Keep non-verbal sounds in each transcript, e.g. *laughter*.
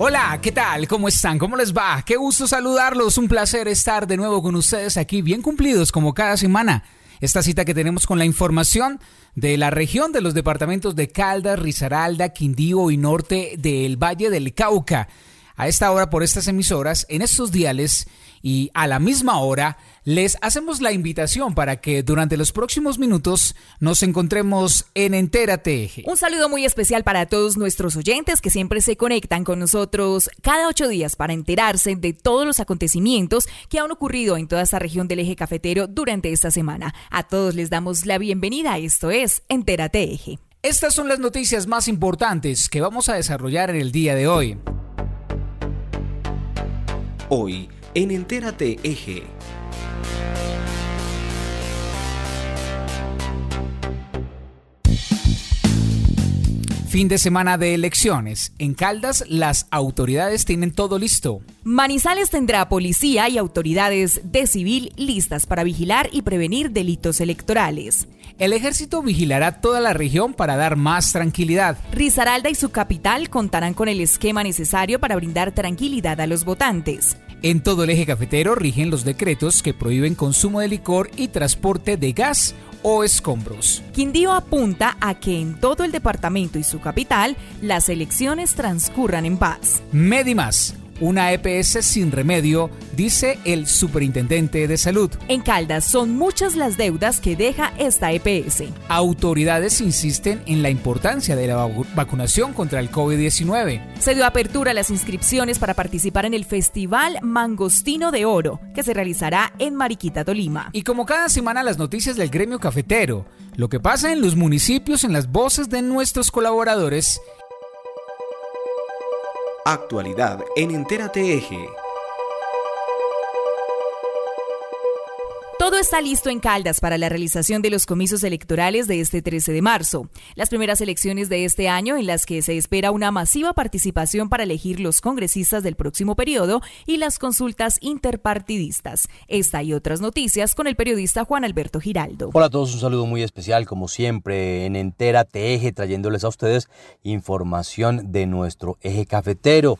Hola, ¿qué tal? ¿Cómo están? ¿Cómo les va? Qué gusto saludarlos, un placer estar de nuevo con ustedes aquí, bien cumplidos como cada semana. Esta cita que tenemos con la información de la región de los departamentos de Caldas, Risaralda, Quindío y norte del Valle del Cauca a esta hora por estas emisoras, en estos diales y a la misma hora, les hacemos la invitación para que durante los próximos minutos nos encontremos en Entérate Un saludo muy especial para todos nuestros oyentes que siempre se conectan con nosotros cada ocho días para enterarse de todos los acontecimientos que han ocurrido en toda esta región del eje cafetero durante esta semana. A todos les damos la bienvenida. Esto es Entérate Eje. Estas son las noticias más importantes que vamos a desarrollar en el día de hoy. Hoy en Entérate Eje. Fin de semana de elecciones. En Caldas las autoridades tienen todo listo. Manizales tendrá policía y autoridades de civil listas para vigilar y prevenir delitos electorales. El ejército vigilará toda la región para dar más tranquilidad. Risaralda y su capital contarán con el esquema necesario para brindar tranquilidad a los votantes. En todo el eje cafetero rigen los decretos que prohíben consumo de licor y transporte de gas o escombros. Quindío apunta a que en todo el departamento y su capital las elecciones transcurran en paz. Medimas una EPS sin remedio, dice el superintendente de salud. En Caldas son muchas las deudas que deja esta EPS. Autoridades insisten en la importancia de la vacunación contra el COVID-19. Se dio apertura a las inscripciones para participar en el Festival Mangostino de Oro, que se realizará en Mariquita, Tolima. Y como cada semana las noticias del gremio cafetero, lo que pasa en los municipios en las voces de nuestros colaboradores Actualidad en Entérate Eje. Todo está listo en Caldas para la realización de los comicios electorales de este 13 de marzo, las primeras elecciones de este año en las que se espera una masiva participación para elegir los congresistas del próximo periodo y las consultas interpartidistas. Esta y otras noticias con el periodista Juan Alberto Giraldo. Hola a todos, un saludo muy especial como siempre en Entérate Eje trayéndoles a ustedes información de nuestro eje cafetero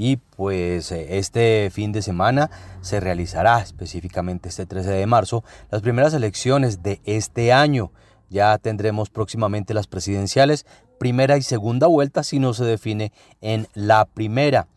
y pues eh, este fin de semana se realizará específicamente este 13 de marzo las primeras elecciones de este año. Ya tendremos próximamente las presidenciales, primera y segunda vuelta si no se define en la primera.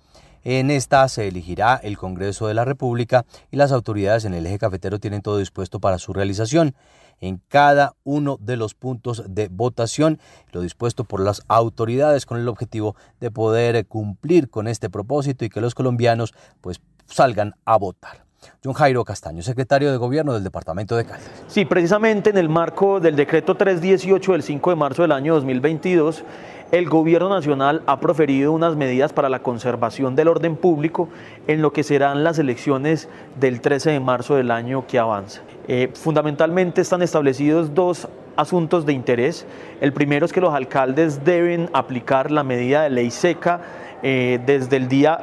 En esta se elegirá el Congreso de la República y las autoridades en el eje cafetero tienen todo dispuesto para su realización en cada uno de los puntos de votación, lo dispuesto por las autoridades con el objetivo de poder cumplir con este propósito y que los colombianos pues salgan a votar. John Jairo Castaño, secretario de Gobierno del Departamento de Caldas. Sí, precisamente en el marco del decreto 318 del 5 de marzo del año 2022, el Gobierno Nacional ha proferido unas medidas para la conservación del orden público en lo que serán las elecciones del 13 de marzo del año que avanza. Eh, fundamentalmente están establecidos dos asuntos de interés. El primero es que los alcaldes deben aplicar la medida de ley seca eh, desde el día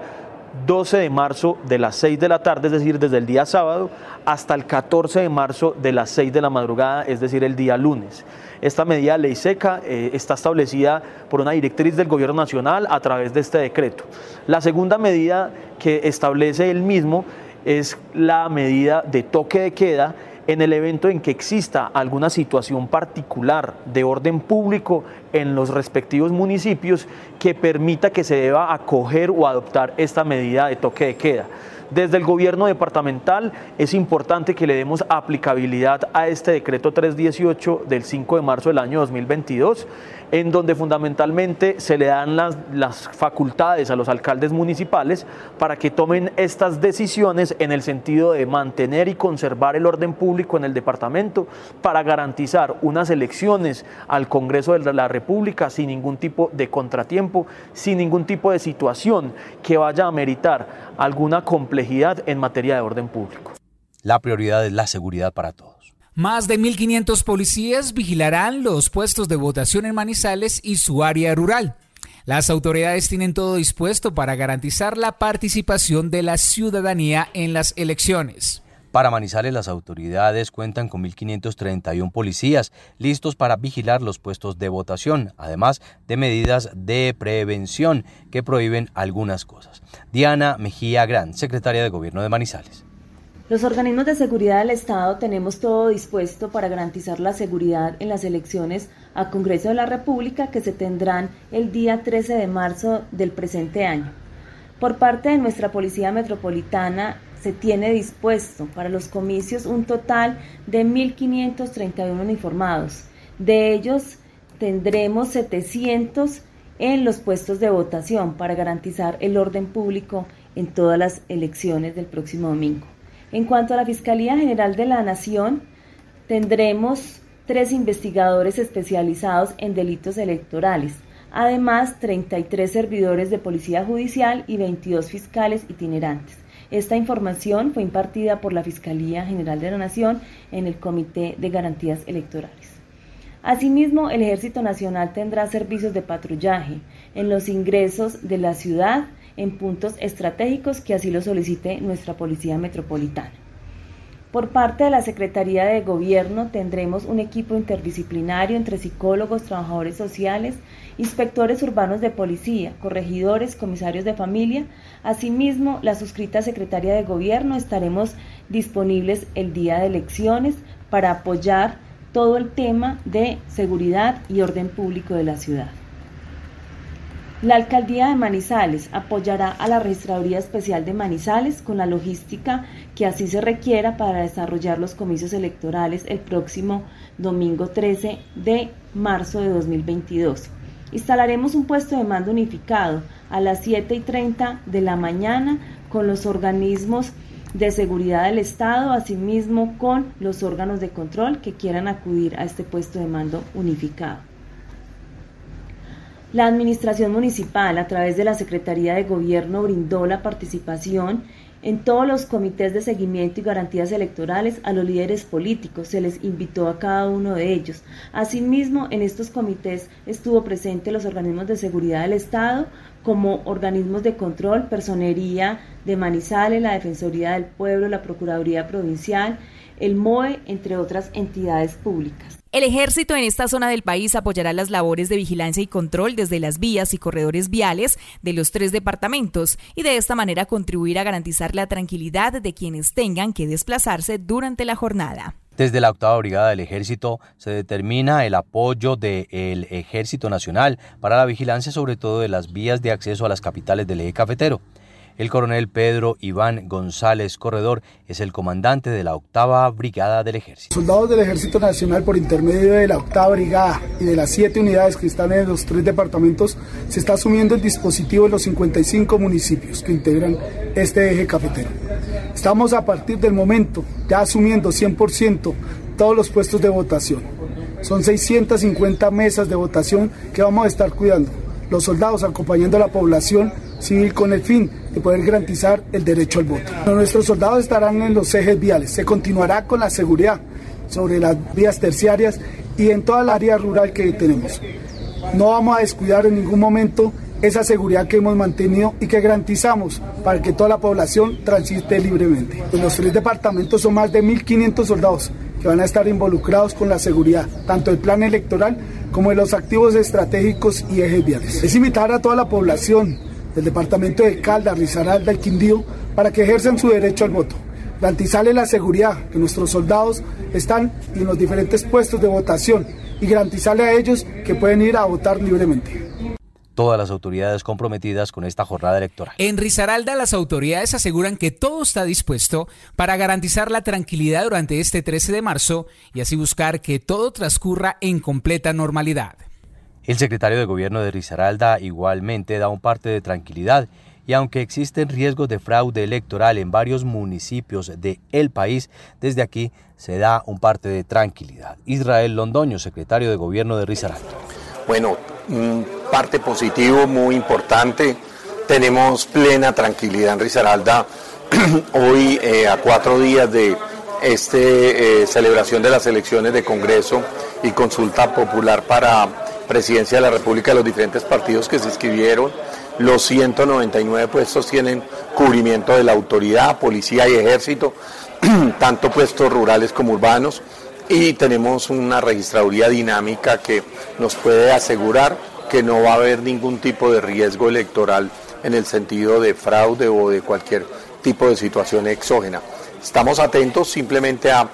12 de marzo de las 6 de la tarde, es decir, desde el día sábado, hasta el 14 de marzo de las 6 de la madrugada, es decir, el día lunes. Esta medida de ley seca eh, está establecida por una directriz del Gobierno Nacional a través de este decreto. La segunda medida que establece el mismo es la medida de toque de queda en el evento en que exista alguna situación particular de orden público en los respectivos municipios que permita que se deba acoger o adoptar esta medida de toque de queda. Desde el gobierno departamental es importante que le demos aplicabilidad a este decreto 318 del 5 de marzo del año 2022 en donde fundamentalmente se le dan las, facultades a los alcaldes municipales para que tomen estas decisiones en el sentido de mantener y conservar el orden público en el departamento para garantizar unas elecciones al Congreso de la República sin ningún tipo de contratiempo, sin ningún tipo de situación que vaya a meritar alguna complejidad en materia de orden público. La prioridad es la seguridad para todos. Más de 1.500 policías vigilarán los puestos de votación en Manizales y su área rural. Las autoridades tienen todo dispuesto para garantizar la participación de la ciudadanía en las elecciones. Para Manizales, las autoridades cuentan con 1.531 policías listos para vigilar los puestos de votación, además de medidas de prevención que prohíben algunas cosas. Diana Mejía Gran, secretaria de Gobierno de Manizales. Los organismos de seguridad del Estado tenemos todo dispuesto para garantizar la seguridad en las elecciones a Congreso de la República que se tendrán el día 13 de marzo del presente año. Por parte de nuestra Policía Metropolitana se tiene dispuesto para los comicios un total de 1.531 uniformados. De ellos tendremos 700 en los puestos de votación para garantizar el orden público en todas las elecciones del próximo domingo. En cuanto a la Fiscalía General de la Nación, tendremos tres investigadores especializados en delitos electorales, además 33 servidores de Policía Judicial y 22 fiscales itinerantes. Esta información fue impartida por la Fiscalía General de la Nación en el Comité de Garantías Electorales. Asimismo, el Ejército Nacional tendrá servicios de patrullaje en los ingresos de la ciudad en puntos estratégicos que así lo solicite nuestra Policía Metropolitana. Por parte de la Secretaría de Gobierno tendremos un equipo interdisciplinario entre psicólogos, trabajadores sociales, inspectores urbanos de policía, corregidores, comisarios de familia. Asimismo, la suscrita Secretaría de Gobierno estaremos disponibles el día de elecciones para apoyar todo el tema de seguridad y orden público de la ciudad. La alcaldía de Manizales apoyará a la Registraduría Especial de Manizales con la logística que así se requiera para desarrollar los comicios electorales el próximo domingo 13 de marzo de 2022. Instalaremos un puesto de mando unificado a las 7 y 30 de la mañana con los organismos de seguridad del Estado, asimismo con los órganos de control que quieran acudir a este puesto de mando unificado. La Administración Municipal, a través de la Secretaría de Gobierno, brindó la participación en todos los comités de seguimiento y garantías electorales a los líderes políticos, se les invitó a cada uno de ellos. Asimismo, en estos comités estuvo presente los organismos de seguridad del Estado, como organismos de control, personería de Manizales, la Defensoría del Pueblo, la Procuraduría Provincial, el MOE, entre otras entidades públicas. El ejército en esta zona del país apoyará las labores de vigilancia y control desde las vías y corredores viales de los tres departamentos y de esta manera contribuir a garantizar la tranquilidad de quienes tengan que desplazarse durante la jornada. Desde la octava brigada del ejército se determina el apoyo del Ejército Nacional para la vigilancia sobre todo de las vías de acceso a las capitales del eje cafetero. El coronel Pedro Iván González Corredor es el comandante de la octava brigada del ejército. Soldados del Ejército Nacional por intermedio de la octava brigada y de las siete unidades que están en los tres departamentos se está asumiendo el dispositivo en los 55 municipios que integran este eje cafetero. Estamos a partir del momento ya asumiendo 100% todos los puestos de votación. Son 650 mesas de votación que vamos a estar cuidando. Los soldados acompañando a la población civil con el fin de poder garantizar el derecho al voto. Nuestros soldados estarán en los ejes viales, se continuará con la seguridad sobre las vías terciarias y en toda la área rural que tenemos. No vamos a descuidar en ningún momento esa seguridad que hemos mantenido y que garantizamos para que toda la población transite libremente. En los tres departamentos son más de 1.500 soldados que van a estar involucrados con la seguridad, tanto del plan electoral como de los activos estratégicos y ejes viales. Es invitar a toda la población del departamento de Caldas, Risaralda y Quindío para que ejerzan su derecho al voto. Garantizarle la seguridad que nuestros soldados están en los diferentes puestos de votación y garantizarle a ellos que pueden ir a votar libremente todas las autoridades comprometidas con esta jornada electoral. En Risaralda, las autoridades aseguran que todo está dispuesto para garantizar la tranquilidad durante este 13 de marzo y así buscar que todo transcurra en completa normalidad. El secretario de Gobierno de Risaralda igualmente da un parte de tranquilidad y aunque existen riesgos de fraude electoral en varios municipios del el país, desde aquí se da un parte de tranquilidad. Israel Londoño, secretario de Gobierno de Risaralda. Bueno, parte positivo muy importante. Tenemos plena tranquilidad en Risaralda. *clears throat* Hoy, eh, a cuatro días de esta eh, celebración de las elecciones de Congreso y consulta popular para presidencia de la República de los diferentes partidos que se inscribieron. Los 199 puestos tienen cubrimiento de la autoridad, policía y ejército, *clears throat* tanto puestos rurales como urbanos. Y tenemos una registraduría dinámica que nos puede asegurar que no va a haber ningún tipo de riesgo electoral en el sentido de fraude o de cualquier tipo de situación exógena. Estamos atentos simplemente a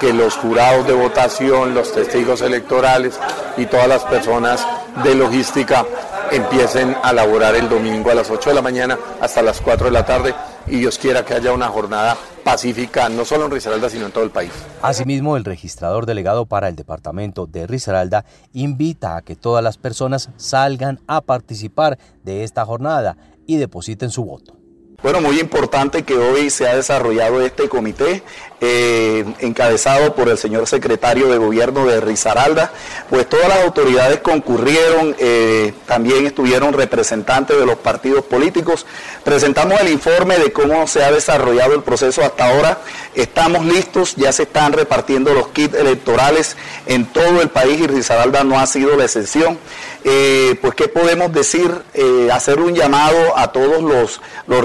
que los jurados de votación, los testigos electorales y todas las personas de logística empiecen a laborar el domingo a las 8 de la mañana hasta las 4 de la tarde y Dios quiera que haya una jornada pacífica no solo en Risaralda sino en todo el país. Asimismo, el registrador delegado para el departamento de Risaralda invita a que todas las personas salgan a participar de esta jornada y depositen su voto. Bueno, muy importante que hoy se ha desarrollado este comité eh, encabezado por el señor secretario de gobierno de Risaralda, pues todas las autoridades concurrieron, eh, también estuvieron representantes de los partidos políticos. Presentamos el informe de cómo se ha desarrollado el proceso hasta ahora. Estamos listos, ya se están repartiendo los kits electorales en todo el país y Risaralda no ha sido la excepción. Eh, pues, ¿qué podemos decir? hacer un llamado a todos los, los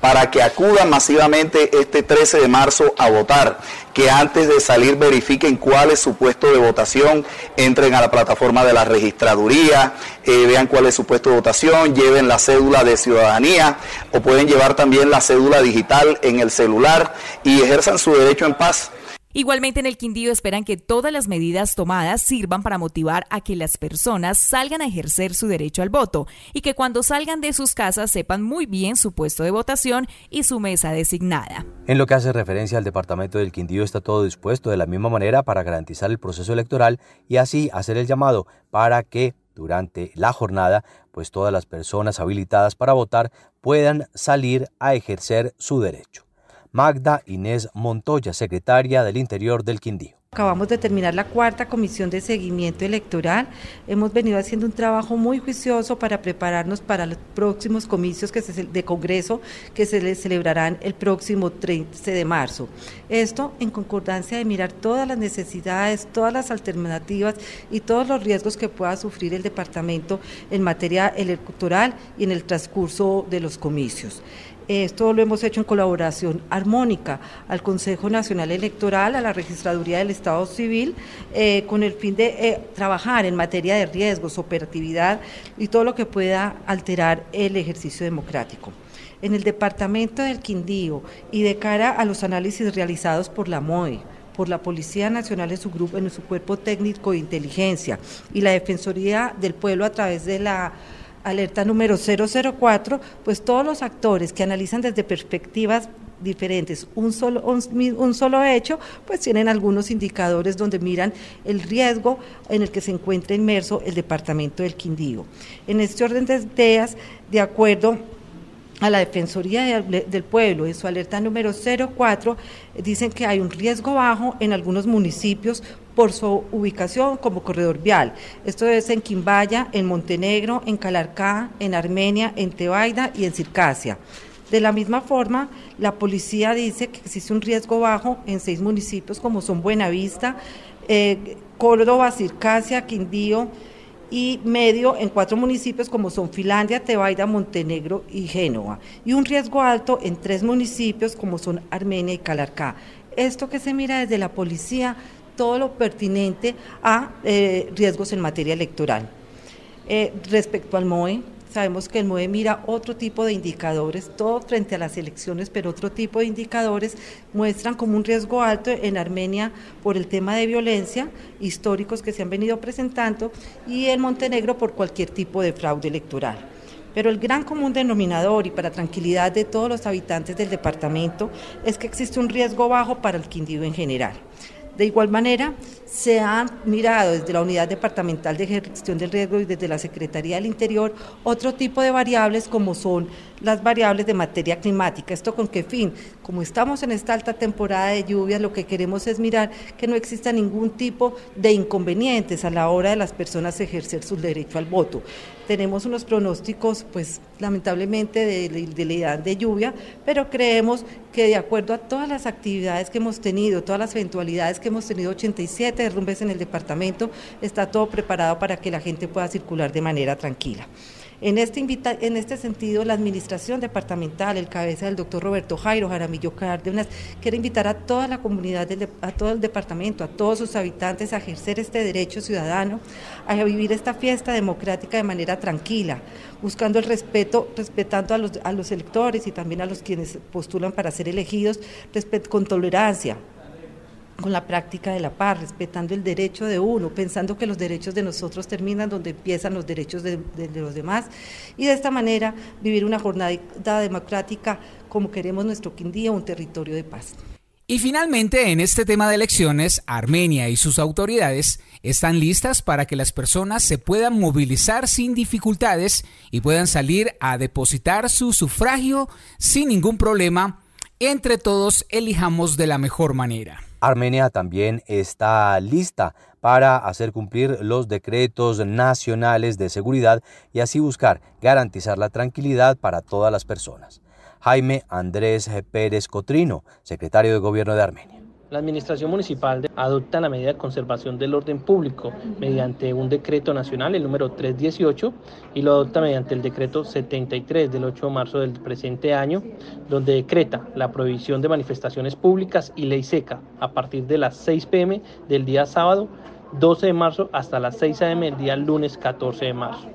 para que acudan masivamente este 13 de marzo a votar, que antes de salir verifiquen cuál es su puesto de votación, entren a la plataforma de la registraduría, eh, vean cuál es su puesto de votación, lleven la cédula de ciudadanía o pueden llevar también la cédula digital en el celular y ejerzan su derecho en paz. Igualmente en el Quindío esperan que todas las medidas tomadas sirvan para motivar a que las personas salgan a ejercer su derecho al voto y que cuando salgan de sus casas sepan muy bien su puesto de votación y su mesa designada. En lo que hace referencia al departamento del Quindío está todo dispuesto de la misma manera para garantizar el proceso electoral y así hacer el llamado para que durante la jornada pues todas las personas habilitadas para votar puedan salir a ejercer su derecho. Magda Inés Montoya, secretaria del Interior del Quindío. Acabamos de terminar la cuarta comisión de seguimiento electoral. Hemos venido haciendo un trabajo muy juicioso para prepararnos para los próximos comicios que de Congreso que se celebrarán el próximo 13 de marzo. Esto en concordancia de mirar todas las necesidades, todas las alternativas y todos los riesgos que pueda sufrir el departamento en materia electoral y en el transcurso de los comicios. Esto lo hemos hecho en colaboración armónica al Consejo Nacional Electoral, a la Registraduría del Estado Civil, eh, con el fin de eh, trabajar en materia de riesgos, operatividad y todo lo que pueda alterar el ejercicio democrático. En el departamento del Quindío y de cara a los análisis realizados por la MOE, por la Policía Nacional en su grupo, en su cuerpo técnico de inteligencia y la Defensoría del Pueblo a través de la alerta número 004, pues todos los actores que analizan desde perspectivas diferentes un solo, un, solo hecho, pues tienen algunos indicadores donde miran el riesgo en el que se encuentra inmerso el departamento del Quindío. En este orden de ideas, de acuerdo a la Defensoría del Pueblo en su alerta número 04, dicen que hay un riesgo bajo en algunos municipios por su ubicación como corredor vial. Esto es en Quimbaya, en Montenegro, en Calarcá, en Armenia, en Tebaida y en Circasia. De la misma forma, la policía dice que existe un riesgo bajo en seis municipios como son Buenavista, eh, Córdoba, Circasia, Quindío, y medio en cuatro municipios como son Finlandia, Tebaida, Montenegro y Génova, y un riesgo alto en tres municipios como son Armenia y Calarcá. Esto que se mira desde la policía, todo lo pertinente a eh, riesgos en materia electoral. Eh, respecto al MOE, Sabemos que el MOE mira otro tipo de indicadores, todo frente a las elecciones, pero otro tipo de indicadores muestran como un riesgo alto en Armenia por el tema de violencia, históricos que se han venido presentando, y en Montenegro por cualquier tipo de fraude electoral. Pero el gran común denominador y para tranquilidad de todos los habitantes del departamento es que existe un riesgo bajo para el Quindío en general. De igual manera, se ha mirado desde la Unidad Departamental de Gestión del Riesgo y desde la Secretaría del Interior otro tipo de variables como son las variables de materia climática. ¿Esto con qué fin? como estamos en esta alta temporada de lluvias, lo que queremos es mirar que no exista ningún tipo de inconvenientes a la hora de las personas ejercer su derecho al voto. Tenemos unos pronósticos, pues lamentablemente, de, de, la edad de lluvia, pero creemos que de acuerdo a todas las actividades que hemos tenido, todas las eventualidades que hemos tenido, 87 derrumbes en el departamento, está todo preparado para que la gente pueda circular de manera tranquila. En este, en este sentido, la administración departamental, el cabeza del doctor Roberto Jairo Jaramillo Cárdenas, quiere invitar a toda la comunidad, a todo el departamento, a todos sus habitantes a ejercer este derecho ciudadano, a vivir esta fiesta democrática de manera tranquila, buscando el respeto, respetando a los, a los electores y también a los quienes postulan para ser elegidos, con tolerancia, con la práctica de la paz, respetando el derecho de uno, pensando que los derechos de nosotros terminan donde empiezan los derechos de, los demás, y de esta manera vivir una jornada democrática como queremos nuestro Quindío, un territorio de paz. Y finalmente, en este tema de elecciones, Armenia y sus autoridades están listas para que las personas se puedan movilizar sin dificultades y puedan salir a depositar su sufragio sin ningún problema. Entre todos, elijamos de la mejor manera. Armenia también está lista para hacer cumplir los decretos nacionales de seguridad y así buscar garantizar la tranquilidad para todas las personas. Jaime Andrés Pérez Cotrino, secretario de Gobierno de Armenia. La Administración Municipal adopta la medida de conservación del orden público mediante un decreto nacional, el número 318, y lo adopta mediante el decreto 73 del 8 de marzo del presente año, donde decreta la prohibición de manifestaciones públicas y ley seca a partir de las 6 pm del día sábado 12 de marzo hasta las 6 am el día lunes 14 de marzo.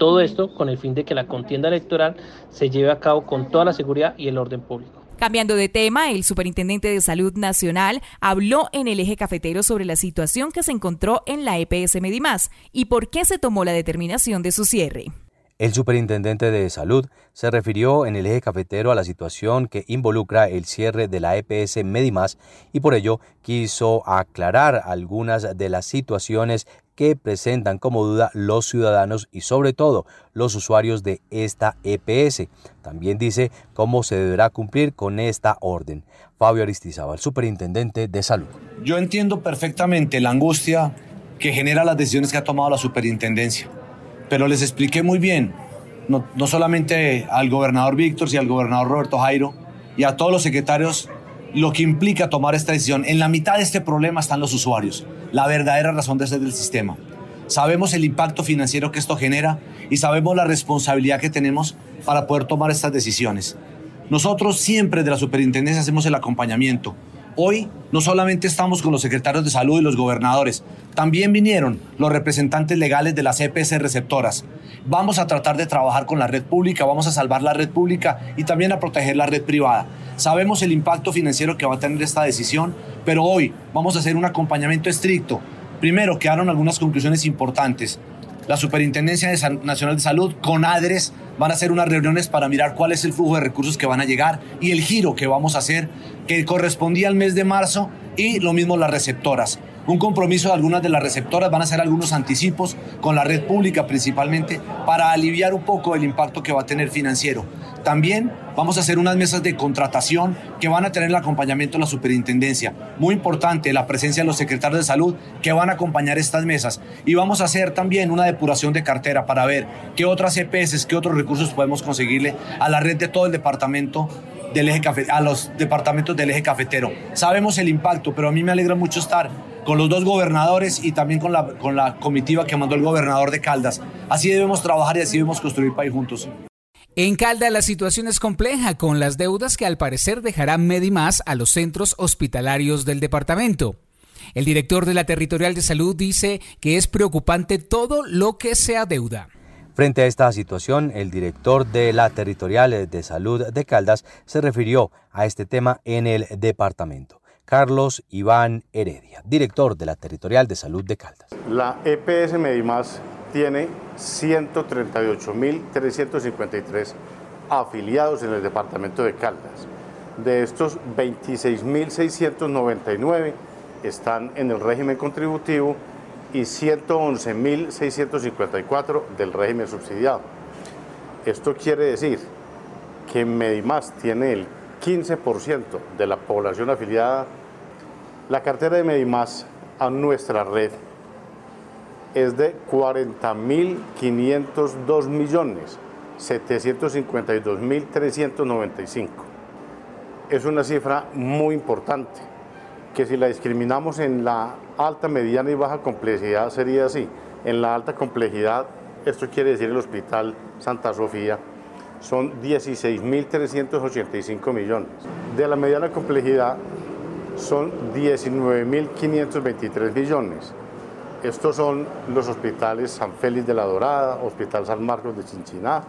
Todo esto con el fin de que la contienda electoral se lleve a cabo con toda la seguridad y el orden público. Cambiando de tema, el superintendente de Salud Nacional habló en el eje cafetero sobre la situación que se encontró en la EPS Medimás y por qué se tomó la determinación de su cierre. El superintendente de salud se refirió en el eje cafetero a la situación que involucra el cierre de la EPS Medimás y por ello quiso aclarar algunas de las situaciones que presentan como duda los ciudadanos y sobre todo los usuarios de esta EPS. También dice cómo se deberá cumplir con esta orden. Fabio Aristizábal, superintendente de salud. Yo entiendo perfectamente la angustia que genera las decisiones que ha tomado la superintendencia, pero les expliqué muy bien, no, no solamente al gobernador Víctor, sino al gobernador Roberto Jairo y a todos los secretarios lo que implica tomar esta decisión. En la mitad de este problema están los usuarios, la verdadera razón de ser del sistema. Sabemos el impacto financiero que esto genera y sabemos la responsabilidad que tenemos para poder tomar estas decisiones. Nosotros siempre de la superintendencia hacemos el acompañamiento. Hoy no solamente estamos con los secretarios de salud y los gobernadores, también vinieron los representantes legales de las EPS receptoras. Vamos a tratar de trabajar con la red pública, vamos a salvar la red pública y también a proteger la red privada. Sabemos el impacto financiero que va a tener esta decisión, pero hoy vamos a hacer un acompañamiento estricto. Primero, quedaron algunas conclusiones importantes. La Superintendencia Nacional de Salud con ADRES van a hacer unas reuniones para mirar cuál es el flujo de recursos que van a llegar y el giro que vamos a hacer, que correspondía al mes de marzo, y lo mismo las receptoras un compromiso de algunas de las receptoras, van a hacer algunos anticipos con la red pública principalmente para aliviar un poco el impacto que va a tener financiero. También vamos a hacer unas mesas de contratación que van a tener el acompañamiento de la superintendencia. Muy importante la presencia de los secretarios de salud que van a acompañar estas mesas. Y vamos a hacer también una depuración de cartera para ver qué otras EPS, qué otros recursos podemos conseguirle a la red de todo el departamento del eje a los departamentos del eje cafetero. Sabemos el impacto, pero a mí me alegra mucho estar con los dos gobernadores y también con la, con la comitiva que mandó el gobernador de Caldas. Así debemos trabajar y así debemos construir país juntos. En Caldas la situación es compleja con las deudas que al parecer dejarán Medimás a los centros hospitalarios del departamento. El director de la Territorial de Salud dice que es preocupante todo lo que se adeuda. Frente a esta situación, el director de la Territorial de Salud de Caldas se refirió a este tema en el departamento. Carlos Iván Heredia, director de la Territorial de Salud de Caldas. La EPS Medimás tiene 138.353 afiliados en el departamento de Caldas. De estos, 26.699 están en el régimen contributivo y 111.654 del régimen subsidiado. Esto quiere decir que Medimás tiene el 15% de la población afiliada. La cartera de Medimás a nuestra red es de 40.502 millones 752.395. Es una cifra muy importante, que si la discriminamos en la alta, mediana y baja complejidad sería así. En la alta complejidad, esto quiere decir el Hospital Santa Sofía, son 16.385 millones. De la mediana complejidad son 19.523 millones. Estos son los hospitales San Félix de la Dorada, Hospital San Marcos de Chinchiná,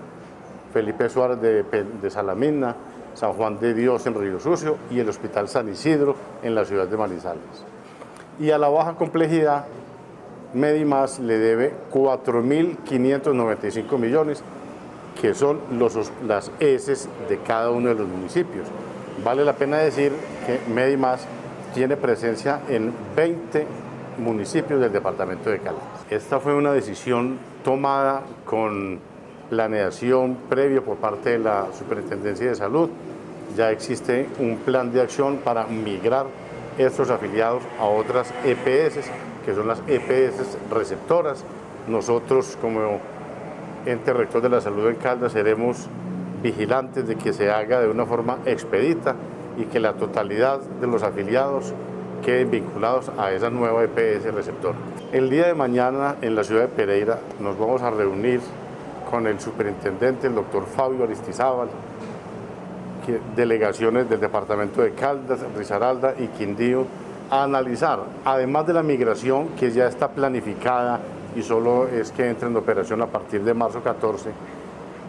Felipe Suárez de, Salamina, San Juan de Dios en Río Sucio y el Hospital San Isidro en la ciudad de Manizales. Y a la baja complejidad, Medimás le debe 4.595 millones, que son los, las ESES de cada uno de los municipios. Vale la pena decir que Medimás tiene presencia en 20 municipios del departamento de Cali. Esta fue una decisión tomada con planeación previo por parte de la Superintendencia de Salud. Ya existe un plan de acción para migrar estos afiliados a otras EPS, que son las EPS receptoras. Nosotros como ente rector de la salud en Caldas seremos vigilantes de que se haga de una forma expedita y que la totalidad de los afiliados queden vinculados a esa nueva EPS receptora. El día de mañana en la ciudad de Pereira nos vamos a reunir con el superintendente, el doctor Fabio Aristizábal, delegaciones del departamento de Caldas, Risaralda y Quindío, a analizar, además de la migración que ya está planificada y solo es que entre en operación a partir de marzo 14,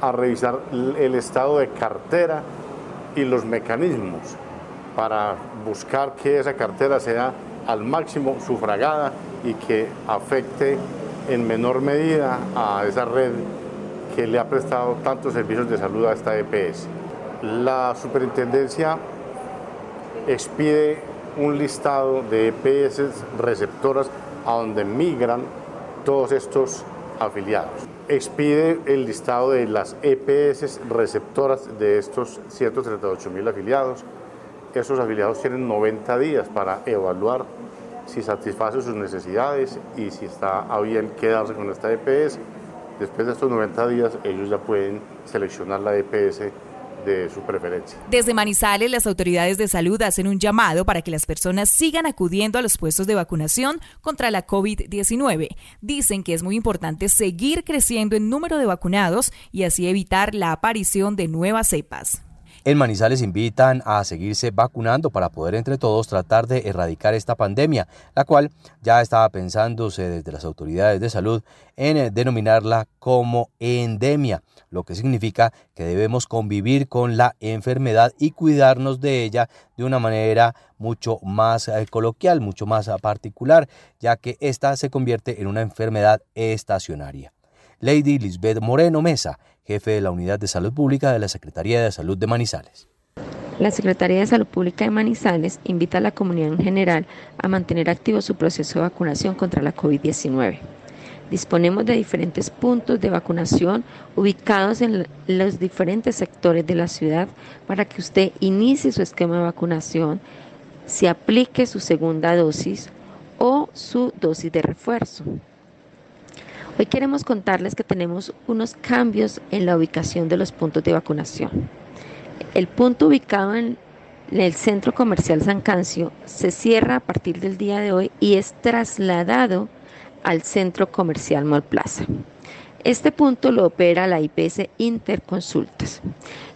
a revisar el estado de cartera y los mecanismos para buscar que esa cartera sea al máximo sufragada y que afecte en menor medida a esa red que le ha prestado tantos servicios de salud a esta EPS. La superintendencia expide un listado de EPS receptoras a donde migran todos estos afiliados. Expide el listado de las EPS receptoras de estos 138 mil afiliados. Esos afiliados tienen 90 días para evaluar si satisface sus necesidades y si está a bien quedarse con esta EPS. Después de estos 90 días, ellos ya pueden seleccionar la EPS de su preferencia. Desde Manizales, las autoridades de salud hacen un llamado para que las personas sigan acudiendo a los puestos de vacunación contra la COVID-19. Dicen que es muy importante seguir creciendo en número de vacunados y así evitar la aparición de nuevas cepas. En Manizales invitan a seguirse vacunando para poder entre todos tratar de erradicar esta pandemia, la cual ya estaba pensándose desde las autoridades de salud en eh, denominarla como endemia, lo que significa que debemos convivir con la enfermedad y cuidarnos de ella de una manera mucho más eh, coloquial, mucho más particular, ya que esta se convierte en una enfermedad estacionaria. Lady Lisbeth Moreno Mesa jefe de la Unidad de Salud Pública de la Secretaría de Salud de Manizales. La Secretaría de Salud Pública de Manizales invita a la comunidad en general a mantener activo su proceso de vacunación contra la COVID-19. Disponemos de diferentes puntos de vacunación ubicados en los diferentes sectores de la ciudad para que usted inicie su esquema de vacunación, se aplique su segunda dosis o su dosis de refuerzo. Hoy queremos contarles que tenemos unos cambios en la ubicación de los puntos de vacunación. El punto ubicado en el centro comercial San Cancio se cierra a partir del día de hoy y es trasladado al centro comercial Mall Plaza. Este punto lo opera la IPS Interconsultas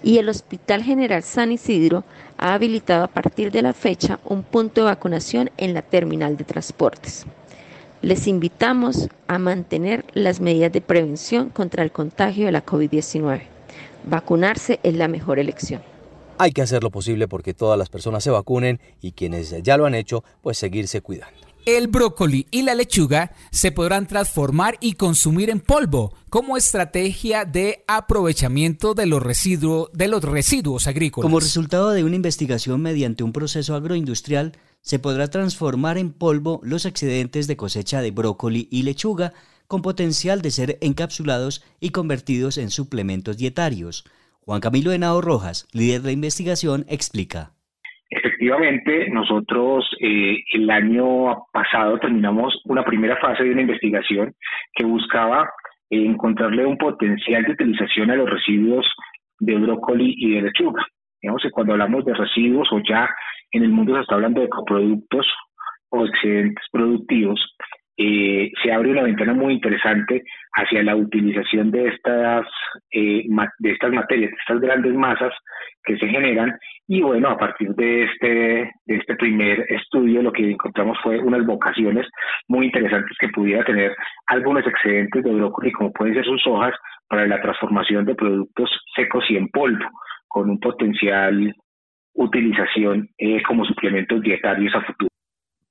y el Hospital General San Isidro ha habilitado a partir de la fecha un punto de vacunación en la terminal de transportes. Les invitamos a mantener las medidas de prevención contra el contagio de la COVID-19. Vacunarse es la mejor elección. Hay que hacer lo posible porque todas las personas se vacunen y quienes ya lo han hecho, pues seguirse cuidando. El brócoli y la lechuga se podrán transformar y consumir en polvo como estrategia de aprovechamiento de los, residuos, de los residuos agrícolas. Como resultado de una investigación mediante un proceso agroindustrial, se podrá transformar en polvo los excedentes de cosecha de brócoli y lechuga con potencial de ser encapsulados y convertidos en suplementos dietarios. Juan Camilo Henao Rojas, líder de investigación, explica. Efectivamente, nosotros eh, el año pasado terminamos una primera fase de una investigación que buscaba encontrarle un potencial de utilización a los residuos de brócoli y de lechuga. Cuando hablamos de residuos o ya en el mundo se está hablando de coproductos o excedentes productivos, eh, se abre una ventana muy interesante hacia la utilización de estas, eh, de estas materias, de estas grandes masas que se generan. Y bueno, a partir de este, de este primer estudio, lo que encontramos fue unas vocaciones muy interesantes que pudiera tener algunos excedentes de brócoli, como pueden ser sus hojas, para la transformación de productos secos y en polvo, con un potencial utilización eh, como suplementos dietarios a futuro.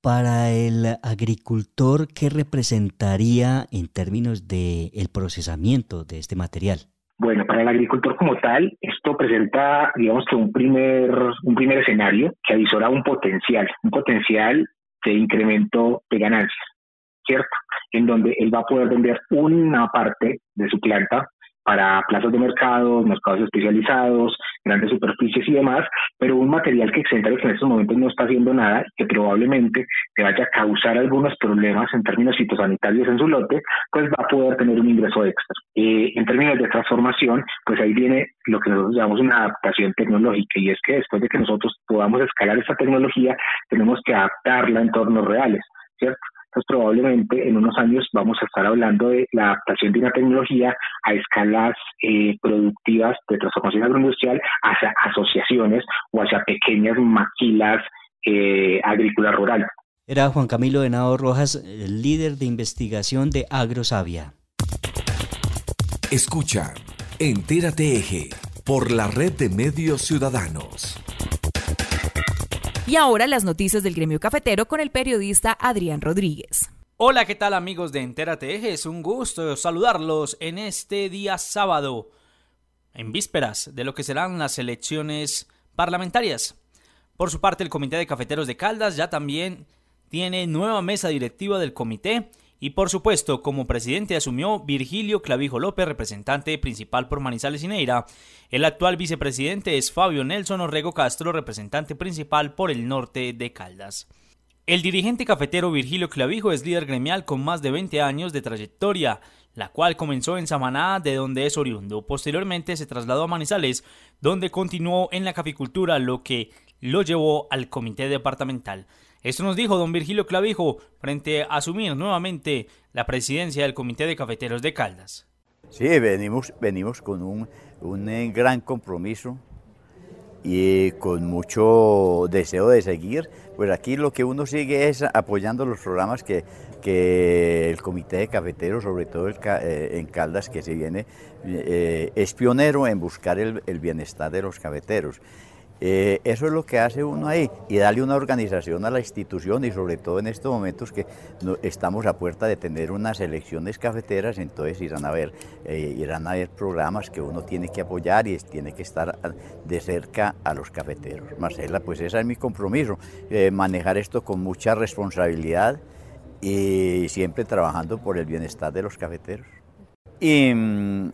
Para el agricultor, ¿qué representaría en términos de el procesamiento de este material? Bueno, para el agricultor como tal, esto presenta, digamos que un primer, un primer escenario que avisora un potencial, un potencial de incremento de ganancias, ¿cierto? En donde él va a poder vender una parte de su planta para plazas de mercado, mercados especializados, grandes superficies y demás, pero un material que en estos momentos no está haciendo nada, que probablemente te vaya a causar algunos problemas en términos fitosanitarios en su lote, pues va a poder tener un ingreso extra. Eh, en términos de transformación, pues ahí viene lo que nosotros llamamos una adaptación tecnológica y es que después de que nosotros podamos escalar esta tecnología, tenemos que adaptarla a entornos reales, ¿cierto? Pues probablemente en unos años vamos a estar hablando de la adaptación de una tecnología a escalas eh, productivas de transformación agroindustrial hacia asociaciones o hacia pequeñas maquilas eh, agrícolas rurales. Era Juan Camilo Venado Rojas, el líder de investigación de AgroSavia. Escucha, Entérate Eje, por la red de medios ciudadanos. Y ahora las noticias del gremio cafetero con el periodista Adrián Rodríguez. Hola, ¿qué tal amigos de Entérate? Es un gusto saludarlos en este día sábado, en vísperas de lo que serán las elecciones parlamentarias. Por su parte, el Comité de Cafeteros de Caldas ya también tiene nueva mesa directiva del comité y por supuesto, como presidente asumió Virgilio Clavijo López, representante principal por Manizales y Neira. El actual vicepresidente es Fabio Nelson Orrego Castro, representante principal por el norte de Caldas. El dirigente cafetero Virgilio Clavijo es líder gremial con más de 20 años de trayectoria, la cual comenzó en Samaná, de donde es oriundo. Posteriormente se trasladó a Manizales, donde continuó en la caficultura, lo que lo llevó al comité departamental. Esto nos dijo don Virgilio Clavijo frente a asumir nuevamente la presidencia del Comité de Cafeteros de Caldas. Sí, venimos, venimos con un, un eh, gran compromiso y con mucho deseo de seguir. Pues aquí lo que uno sigue es apoyando los programas que, que el Comité de Cafeteros, sobre todo eh, en Caldas, que se viene, eh, es pionero en buscar el, el bienestar de los cafeteros. Eh, eso es lo que hace uno ahí y darle una organización a la institución y sobre todo en estos momentos que estamos a puerta de tener unas elecciones cafeteras, entonces irán a ver, eh, irán a ver programas que uno tiene que apoyar y tiene que estar de cerca a los cafeteros. Marcela, pues ese es mi compromiso, eh, manejar esto con mucha responsabilidad y siempre trabajando por el bienestar de los cafeteros. Y,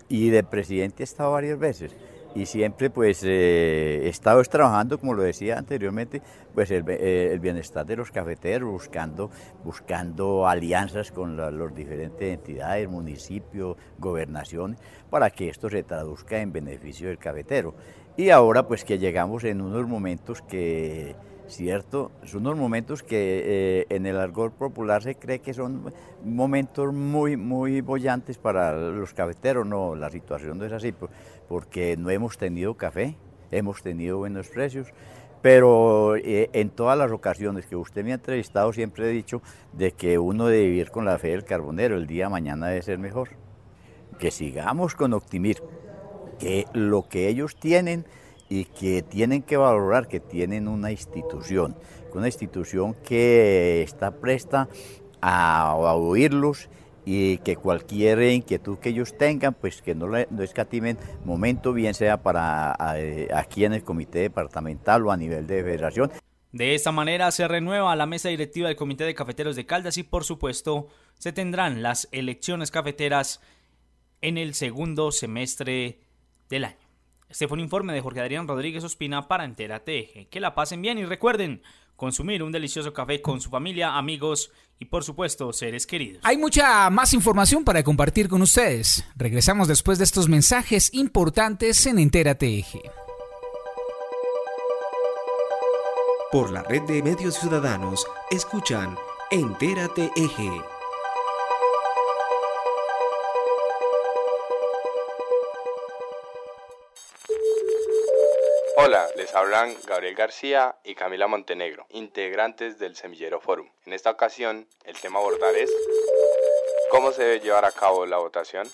y de presidente he estado varias veces y siempre pues eh, estado trabajando, como lo decía anteriormente, pues el, eh, bienestar de los cafeteros, buscando, buscando alianzas con las diferentes entidades, municipios, gobernaciones, para que esto se traduzca en beneficio del cafetero. Y ahora pues que llegamos en unos momentos que ¿cierto? Son unos momentos que eh, en el argot popular se cree que son momentos muy, muy bollantes para los cafeteros. No, la situación no es así, porque no hemos tenido café, hemos tenido buenos precios, pero eh, en todas las ocasiones que usted me ha entrevistado siempre he dicho de que uno debe vivir con la fe del carbonero, el día mañana debe ser mejor. Que sigamos con optimismo, que lo que ellos tienen y que tienen que valorar que tienen una institución, una institución que está presta a, oírlos y que cualquier inquietud que ellos tengan, pues que no, le, no escatimen momento, bien sea para aquí en el comité departamental o a nivel de federación. De esta manera se renueva la mesa directiva del Comité de Cafeteros de Caldas y por supuesto se tendrán las elecciones cafeteras en el segundo semestre del año. Este fue un informe de Jorge Adrián Rodríguez Ospina para Entera TG. Que la pasen bien y recuerden consumir un delicioso café con su familia, amigos y por supuesto seres queridos. Hay mucha más información para compartir con ustedes. Regresamos después de estos mensajes importantes en Entera TG. Por la red de medios ciudadanos, escuchan Entérate Eje. Hola, les hablan Gabriel García y Camila Montenegro, integrantes del Semillero Forum. En esta ocasión, el tema a abordar es ¿Cómo se debe llevar a cabo la votación?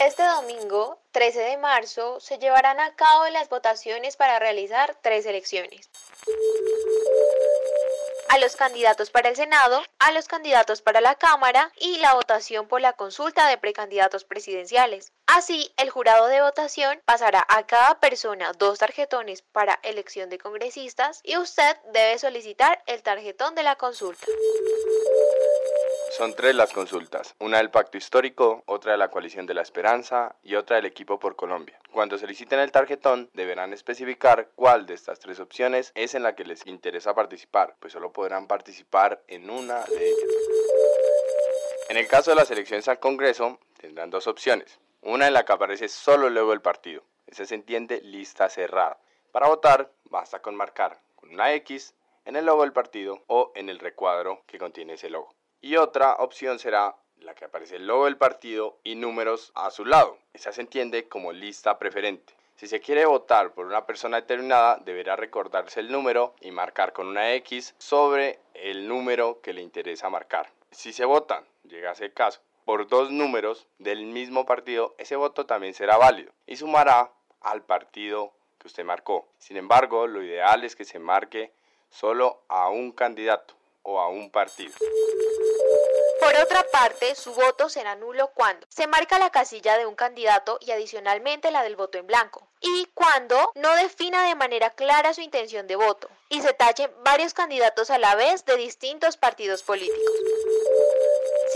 Este domingo, 13 de marzo, se llevarán a cabo las votaciones para realizar tres elecciones. A los candidatos para el Senado, a los candidatos para la Cámara y la votación por la consulta de precandidatos presidenciales. Así, el jurado de votación pasará a cada persona dos tarjetones para elección de congresistas y usted debe solicitar el tarjetón de la consulta. Son tres las consultas, una del Pacto Histórico, otra de la Coalición de la Esperanza y otra del Equipo por Colombia. Cuando soliciten el tarjetón, deberán especificar cuál de estas tres opciones es en la que les interesa participar, pues solo podrán participar en una de ellas. En el caso de las elecciones al Congreso, tendrán dos opciones. Una en la que aparece solo el logo del partido. Esa se entiende lista cerrada. Para votar, basta con marcar con una X en el logo del partido o en el recuadro que contiene ese logo. Y otra opción será la que aparece el logo del partido y números a su lado. Esa se entiende como lista preferente. Si se quiere votar por una persona determinada, deberá recordarse el número y marcar con una X sobre el número que le interesa marcar. Si se votan, llega a ser caso, por dos números del mismo partido, ese voto también será válido y sumará al partido que usted marcó. Sin embargo, lo ideal es que se marque solo a un candidato a un partido. Por otra parte, su voto será nulo cuando se marca la casilla de un candidato y adicionalmente la del voto en blanco, y cuando no defina de manera clara su intención de voto, y se tachen varios candidatos a la vez de distintos partidos políticos.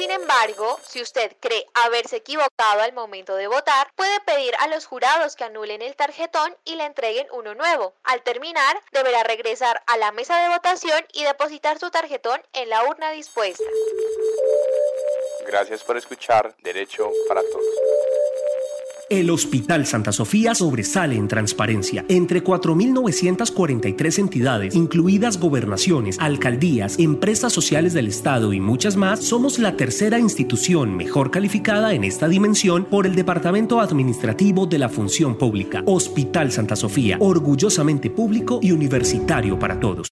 Sin embargo, si usted cree haberse equivocado al momento de votar, puede pedir a los jurados que anulen el tarjetón y le entreguen uno nuevo. Al terminar, deberá regresar a la mesa de votación y depositar su tarjetón en la urna dispuesta. Gracias por escuchar Derecho para Todos. El Hospital Santa Sofía sobresale en transparencia. Entre 4.943 entidades, incluidas gobernaciones, alcaldías, empresas sociales del Estado y muchas más, somos la tercera institución mejor calificada en esta dimensión por el Departamento Administrativo de la Función Pública. Hospital Santa Sofía, orgullosamente público y universitario para todos.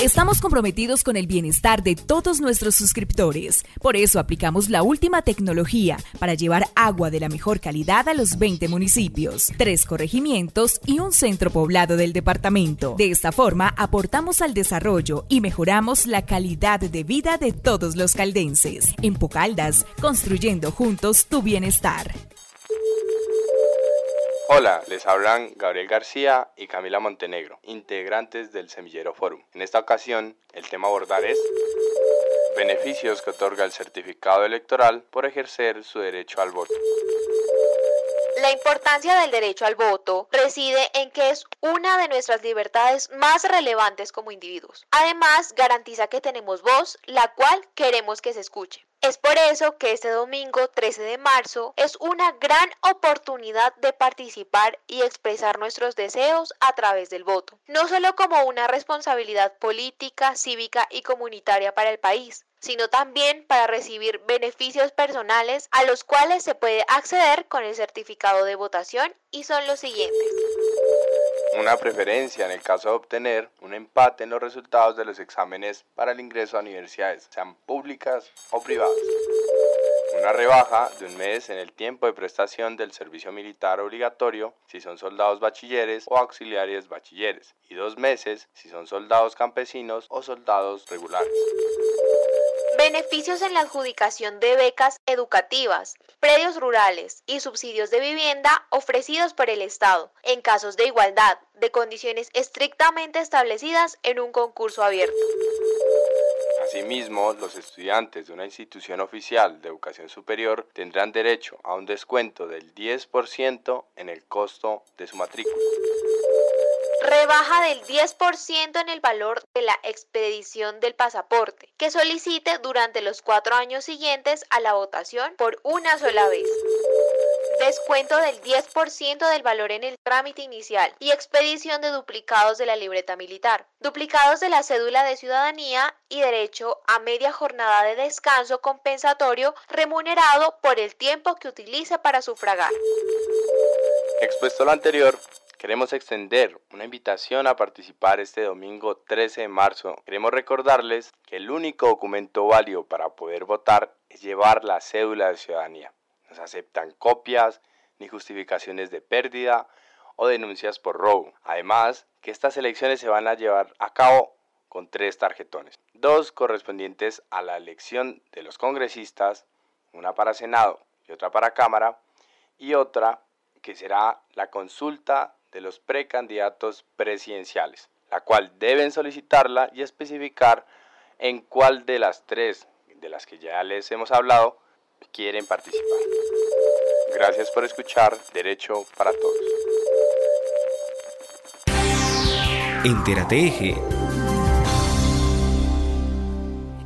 Estamos comprometidos con el bienestar de todos nuestros suscriptores. Por eso aplicamos la última tecnología para llevar agua de la mejor calidad a los 20 municipios, tres corregimientos y un centro poblado del departamento. De esta forma aportamos al desarrollo y mejoramos la calidad de vida de todos los caldenses. En Pocaldas, construyendo juntos tu bienestar. Hola, les hablan Gabriel García y Camila Montenegro, integrantes del Semillero Forum. En esta ocasión, el tema a abordar es beneficios que otorga el certificado electoral por ejercer su derecho al voto. La importancia del derecho al voto reside en que es una de nuestras libertades más relevantes como individuos. Además, garantiza que tenemos voz, la cual queremos que se escuche. Es por eso que este domingo 13 de marzo es una gran oportunidad de participar y expresar nuestros deseos a través del voto, no solo como una responsabilidad política, cívica y comunitaria para el país, sino también para recibir beneficios personales a los cuales se puede acceder con el certificado de votación y son los siguientes una preferencia en el caso de obtener un empate en los resultados de los exámenes para el ingreso a universidades, sean públicas o privadas. Una rebaja de un mes en el tiempo de prestación del servicio militar obligatorio si son soldados bachilleres o auxiliares bachilleres y dos meses si son soldados campesinos o soldados regulares. Beneficios en la adjudicación de becas educativas, predios rurales y subsidios de vivienda ofrecidos por el Estado en casos de igualdad, de condiciones estrictamente establecidas en un concurso abierto. Asimismo, los estudiantes de una institución oficial de educación superior tendrán derecho a un descuento del 10% en el costo de su matrícula. Rebaja del 10% en el valor de la expedición del pasaporte que solicite durante los cuatro años siguientes a la votación por una sola vez. Descuento del 10% del valor en el trámite inicial y expedición de duplicados de la libreta militar, duplicados de la cédula de ciudadanía y derecho a media jornada de descanso compensatorio remunerado por el tiempo que utilice para sufragar. Expuesto lo anterior, Queremos extender una invitación a participar este domingo 13 de marzo. Queremos recordarles que el único documento válido para poder votar es llevar la cédula de ciudadanía. No se aceptan copias ni justificaciones de pérdida o denuncias por robo. Además, que estas elecciones se van a llevar a cabo con tres tarjetones. Dos correspondientes a la elección de los congresistas, una para Senado y otra para Cámara, y otra que será la consulta de los precandidatos presidenciales, la cual deben solicitarla y especificar en cuál de las tres de las que ya les hemos hablado quieren participar. Gracias por escuchar Derecho para Todos. Entérate Eje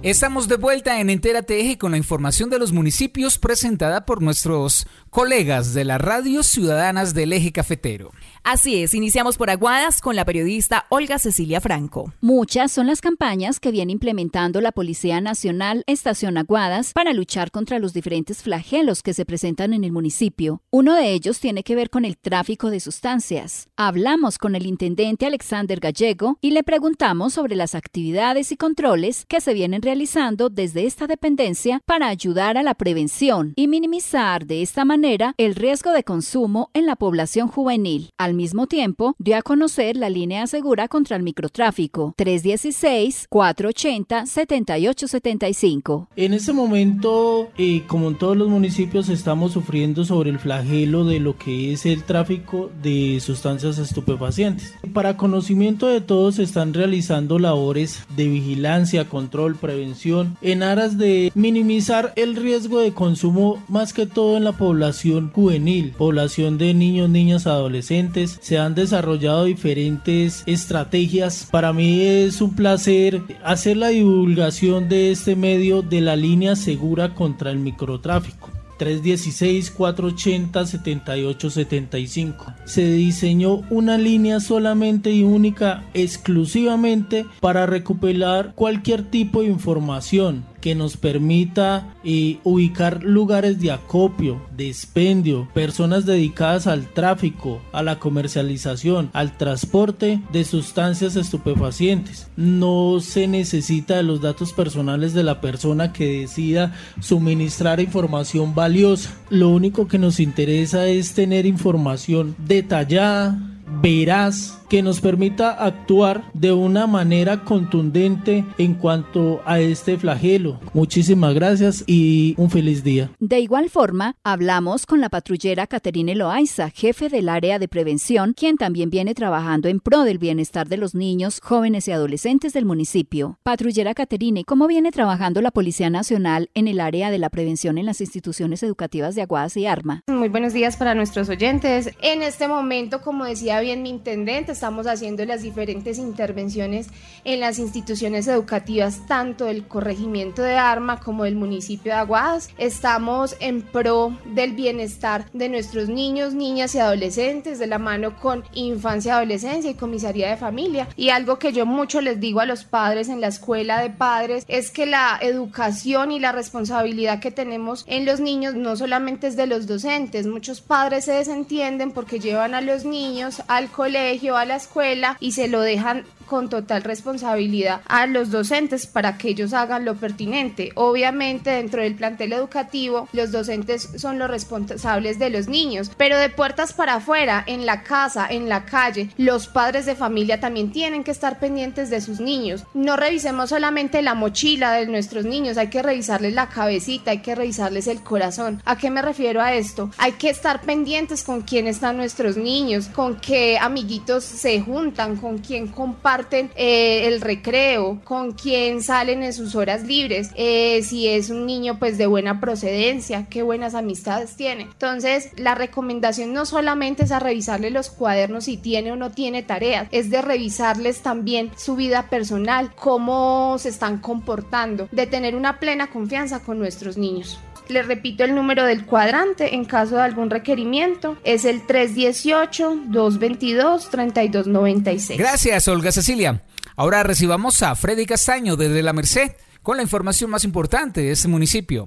Estamos de vuelta en Entérate Eje con la información de los municipios presentada por nuestros colegas de la Radio Ciudadanas del Eje Cafetero. Así es, iniciamos por Aguadas con la periodista Olga Cecilia Franco. Muchas son las campañas que viene implementando la Policía Nacional Estación Aguadas para luchar contra los diferentes flagelos que se presentan en el municipio. Uno de ellos tiene que ver con el tráfico de sustancias. Hablamos con el intendente Alexander Gallego y le preguntamos sobre las actividades y controles que se vienen realizando desde esta dependencia para ayudar a la prevención y minimizar de esta manera el riesgo de consumo en la población juvenil. Mismo tiempo, dio a conocer la línea segura contra el microtráfico 316-480-7875. En este momento, eh, como en todos los municipios, estamos sufriendo sobre el flagelo de lo que es el tráfico de sustancias estupefacientes. Para conocimiento de todos, se están realizando labores de vigilancia, control, prevención, en aras de minimizar el riesgo de consumo más que todo en la población juvenil, población de niños, niñas, adolescentes, se han desarrollado diferentes estrategias. Para mí es un placer hacer la divulgación de este medio de la línea segura contra el microtráfico. 316-480-7875. Se diseñó una línea solamente y única, exclusivamente para recuperar cualquier tipo de información que nos permita eh, ubicar lugares de acopio, de expendio, personas dedicadas al tráfico, a la comercialización, al transporte de sustancias estupefacientes. No se necesita de los datos personales de la persona que decida suministrar información valiosa. Lo único que nos interesa es tener información detallada, veraz, que nos permita actuar de una manera contundente en cuanto a este flagelo. Muchísimas gracias y un feliz día. De igual forma, hablamos con la patrullera Caterine Loaiza, jefe del área de prevención, quien también viene trabajando en pro del bienestar de los niños, jóvenes y adolescentes del municipio. Patrullera Caterine, ¿cómo viene trabajando la Policía Nacional en el área de la prevención en las instituciones educativas de Aguadas y Arma? Muy buenos días para nuestros oyentes. En este momento, como decía bien mi intendente, estamos haciendo las diferentes intervenciones en las instituciones educativas, tanto del corregimiento de Arma como del municipio de Aguadas. Estamos en pro del bienestar de nuestros niños, niñas y adolescentes, de la mano con Infancia, Adolescencia y Comisaría de Familia. Y algo que yo mucho les digo a los padres en la escuela de padres es que la educación y la responsabilidad que tenemos en los niños no solamente es de los docentes, muchos padres se desentienden porque llevan a los niños al colegio, a la escuela y se lo dejan con total responsabilidad a los docentes para que ellos hagan lo pertinente. Obviamente dentro del plantel educativo los docentes son los responsables de los niños, pero de puertas para afuera, en la casa, en la calle, los padres de familia también tienen que estar pendientes de sus niños. No revisemos solamente la mochila de nuestros niños, hay que revisarles la cabecita, hay que revisarles el corazón. ¿A qué me refiero a esto? Hay que estar pendientes con quién están nuestros niños, con qué amiguitos se juntan, con quién comparten eh, el recreo, con quién salen en sus horas libres, eh, si es un niño pues de buena procedencia, qué buenas amistades tiene. Entonces, la recomendación no solamente es a revisarle los cuadernos si tiene o no tiene tareas, es de revisarles también su vida personal, cómo se están comportando, de tener una plena confianza con nuestros niños. Les repito el número del cuadrante en caso de algún requerimiento. Es el 318-222-3296. Gracias, Olga Cecilia. Ahora recibamos a Freddy Castaño desde La Merced con la información más importante de este municipio.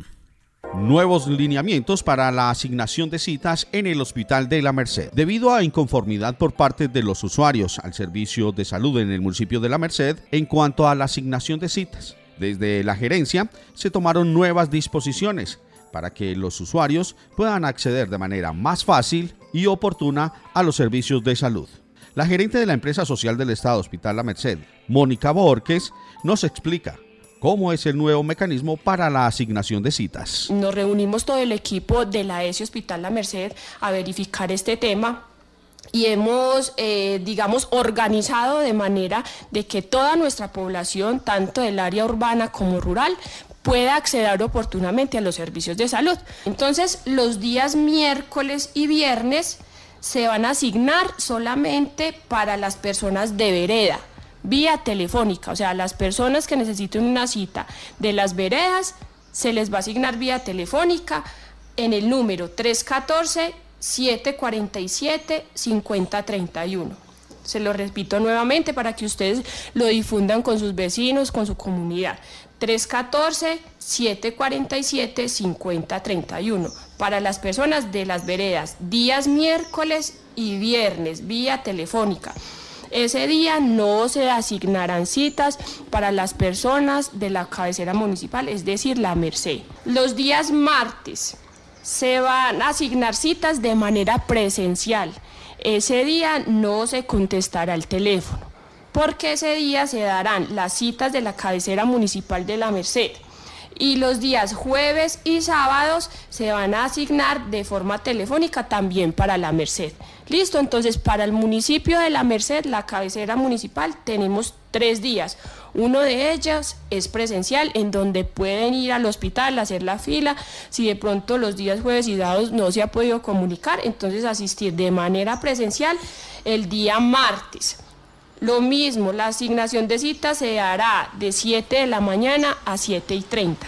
Nuevos lineamientos para la asignación de citas en el Hospital de la Merced. Debido a inconformidad por parte de los usuarios al servicio de salud en el municipio de la Merced en cuanto a la asignación de citas, desde la gerencia se tomaron nuevas disposiciones para que los usuarios puedan acceder de manera más fácil y oportuna a los servicios de salud. La gerente de la empresa social del Estado Hospital La Merced, Mónica Borges, nos explica cómo es el nuevo mecanismo para la asignación de citas. Nos reunimos todo el equipo de la ESI Hospital La Merced a verificar este tema y hemos, eh, digamos, organizado de manera de que toda nuestra población, tanto del área urbana como rural, pueda acceder oportunamente a los servicios de salud. Entonces, los días miércoles y viernes se van a asignar solamente para las personas de vereda, vía telefónica, o sea, las personas que necesiten una cita de las veredas, se les va a asignar vía telefónica en el número 314-747-5031. Se lo repito nuevamente para que ustedes lo difundan con sus vecinos, con su comunidad. 314-747-5031 para las personas de las veredas, días miércoles y viernes, vía telefónica. Ese día no se asignarán citas para las personas de la cabecera municipal, es decir, la Merced. Los días martes se van a asignar citas de manera presencial. Ese día no se contestará el teléfono porque ese día se darán las citas de la cabecera municipal de la Merced y los días jueves y sábados se van a asignar de forma telefónica también para la Merced. Listo, entonces para el municipio de la Merced, la cabecera municipal, tenemos tres días. Uno de ellos es presencial, en donde pueden ir al hospital, hacer la fila. Si de pronto los días jueves y sábados no se ha podido comunicar, entonces asistir de manera presencial el día martes. Lo mismo, la asignación de citas se hará de 7 de la mañana a 7 y 30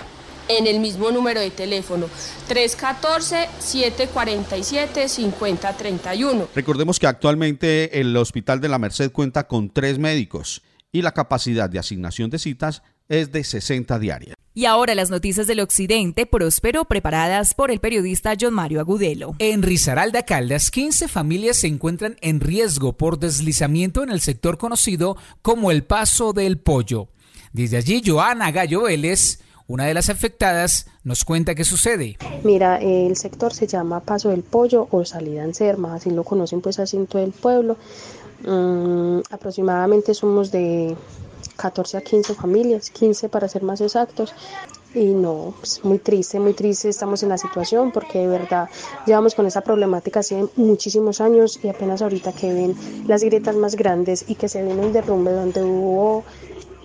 en el mismo número de teléfono 314-747-5031. Recordemos que actualmente el Hospital de la Merced cuenta con tres médicos y la capacidad de asignación de citas es de 60 diarias. Y ahora las noticias del occidente próspero preparadas por el periodista John Mario Agudelo. En Risaralda Caldas, 15 familias se encuentran en riesgo por deslizamiento en el sector conocido como el Paso del Pollo. Desde allí, Joana Gallo Vélez, una de las afectadas, nos cuenta qué sucede. Mira, el sector se llama Paso del Pollo o Salida en Serma, así lo conocen pues así en todo el pueblo. Mm, aproximadamente somos de 14 a 15 familias, 15 para ser más exactos. Y no, pues muy triste, muy triste estamos en la situación porque de verdad llevamos con esa problemática hace muchísimos años y apenas ahorita que ven las grietas más grandes y que se ven un derrumbe donde hubo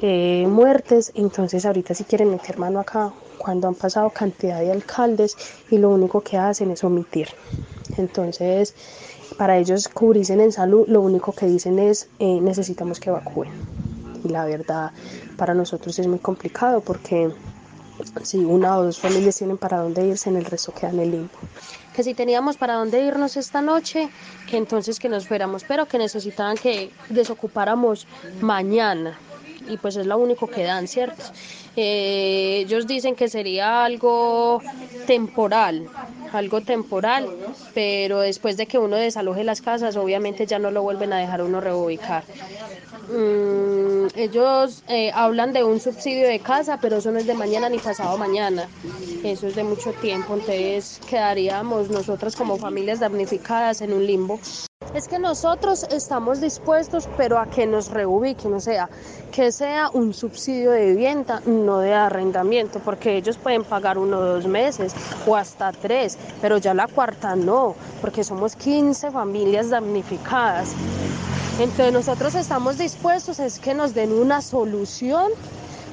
eh, muertes, entonces ahorita si quieren meter mano acá cuando han pasado cantidad de alcaldes y lo único que hacen es omitir. Entonces, para ellos cubrirse en salud, lo único que dicen es eh, necesitamos que evacúen y la verdad para nosotros es muy complicado porque si una o dos familias tienen para dónde irse, en el resto queda en el limbo. Que si teníamos para dónde irnos esta noche, que entonces que nos fuéramos, pero que necesitaban que desocupáramos mañana. Y pues es lo único que dan, ¿cierto? Eh, ellos dicen que sería algo temporal, algo temporal, pero después de que uno desaloje las casas, obviamente ya no lo vuelven a dejar uno reubicar. Mm, ellos eh, hablan de un subsidio de casa, pero eso no es de mañana ni pasado mañana. Eso es de mucho tiempo, entonces quedaríamos nosotras como familias damnificadas en un limbo. Es que nosotros estamos dispuestos, pero a que nos reubiquen, o sea, que sea un subsidio de vivienda, no de arrendamiento, porque ellos pueden pagar uno o dos meses o hasta tres, pero ya la cuarta no, porque somos 15 familias damnificadas. Entonces nosotros estamos dispuestos es que nos den una solución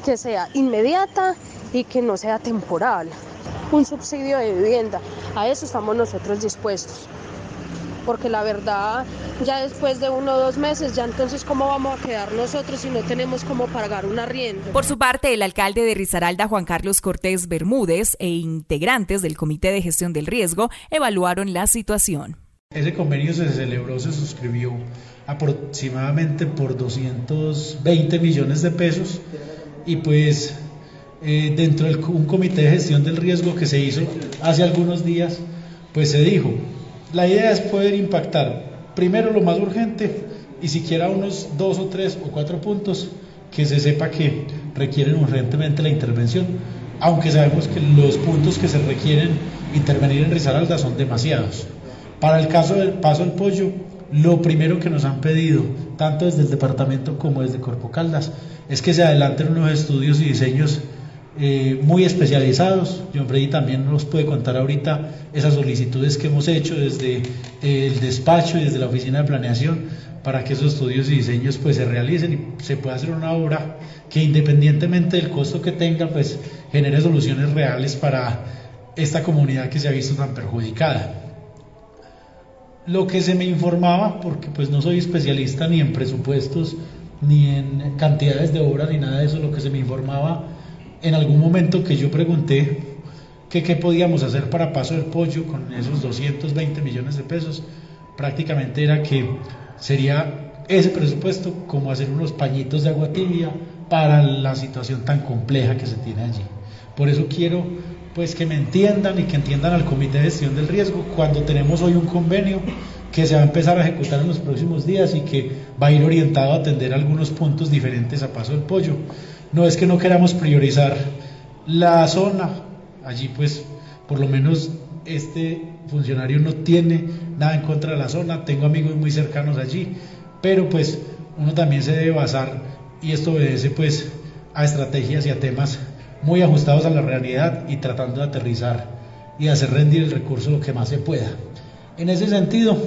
que sea inmediata y que no sea temporal. Un subsidio de vivienda, a eso estamos nosotros dispuestos porque la verdad ya después de uno o dos meses, ya entonces cómo vamos a quedar nosotros si no tenemos cómo pagar un arriendo. Por su parte, el alcalde de Risaralda, Juan Carlos Cortés Bermúdez, e integrantes del Comité de Gestión del Riesgo evaluaron la situación. Ese convenio se celebró, se suscribió aproximadamente por 220 millones de pesos y pues eh, dentro de un comité de gestión del riesgo que se hizo hace algunos días, pues se dijo, la idea es poder impactar primero lo más urgente y siquiera unos dos o tres o cuatro puntos que se sepa que requieren urgentemente la intervención, aunque sabemos que los puntos que se requieren intervenir en Risaralda son demasiados. Para el caso del paso al pollo, lo primero que nos han pedido, tanto desde el departamento como desde Corpo Caldas, es que se adelanten unos estudios y diseños eh, muy especializados. John Freddy también nos puede contar ahorita esas solicitudes que hemos hecho desde el despacho y desde la oficina de planeación para que esos estudios y diseños pues se realicen y se pueda hacer una obra que independientemente del costo que tenga pues genere soluciones reales para esta comunidad que se ha visto tan perjudicada. Lo que se me informaba, porque pues no soy especialista ni en presupuestos, ni en cantidades de obra, ni nada de eso, lo que se me informaba en algún momento que yo pregunté qué podíamos hacer para Paso del Pollo con esos 220 millones de pesos, prácticamente era que sería ese presupuesto como hacer unos pañitos de agua tibia para la situación tan compleja que se tiene allí. Por eso quiero pues que me entiendan y que entiendan al Comité de Gestión del Riesgo cuando tenemos hoy un convenio que se va a empezar a ejecutar en los próximos días y que va a ir orientado a atender algunos puntos diferentes a Paso del Pollo. No es que no queramos priorizar la zona, allí pues por lo menos este funcionario no tiene nada en contra de la zona, tengo amigos muy cercanos allí, pero pues uno también se debe basar y esto obedece pues a estrategias y a temas muy ajustados a la realidad y tratando de aterrizar y hacer rendir el recurso lo que más se pueda. En ese sentido,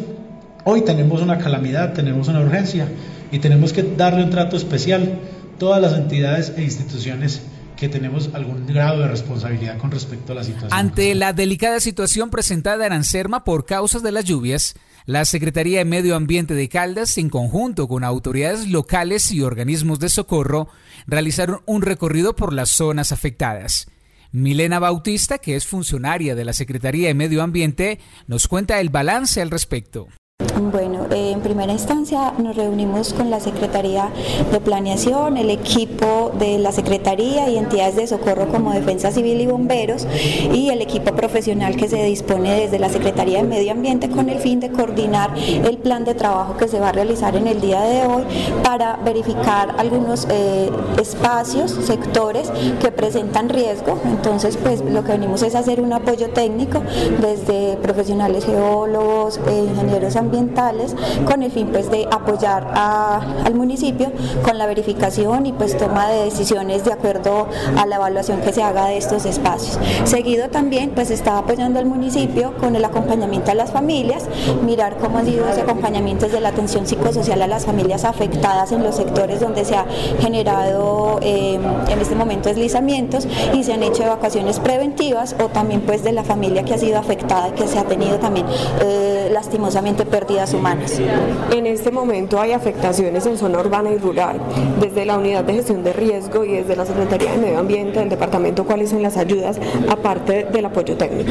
hoy tenemos una calamidad, tenemos una urgencia y tenemos que darle un trato especial todas las entidades e instituciones que tenemos algún grado de responsabilidad con respecto a la situación. Ante la delicada situación presentada en Anserma por causas de las lluvias, la Secretaría de Medio Ambiente de Caldas, en conjunto con autoridades locales y organismos de socorro, realizaron un recorrido por las zonas afectadas. Milena Bautista, que es funcionaria de la Secretaría de Medio Ambiente, nos cuenta el balance al respecto. Bueno, en primera instancia nos reunimos con la Secretaría de Planeación, el equipo de la Secretaría y entidades de socorro como Defensa Civil y Bomberos y el equipo profesional que se dispone desde la Secretaría de Medio Ambiente con el fin de coordinar el plan de trabajo que se va a realizar en el día de hoy para verificar algunos eh, espacios, sectores que presentan riesgo. Entonces, pues lo que venimos es hacer un apoyo técnico desde profesionales geólogos, eh, ingenieros ambientales, ambientales con el fin pues de apoyar al municipio con la verificación y pues toma de decisiones de acuerdo a la evaluación que se haga de estos espacios. Seguido también pues está apoyando al municipio con el acompañamiento a las familias, mirar cómo ha sido ese acompañamiento de la atención psicosocial a las familias afectadas en los sectores donde se ha generado eh, en este momento deslizamientos y se han hecho evacuaciones preventivas o también pues de la familia que ha sido afectada que se ha tenido también eh, lastimosamente humanas. En este momento hay afectaciones en zona urbana y rural. Desde la Unidad de Gestión de Riesgo y desde la Secretaría de Medio Ambiente del Departamento, ¿cuáles son las ayudas aparte del apoyo técnico?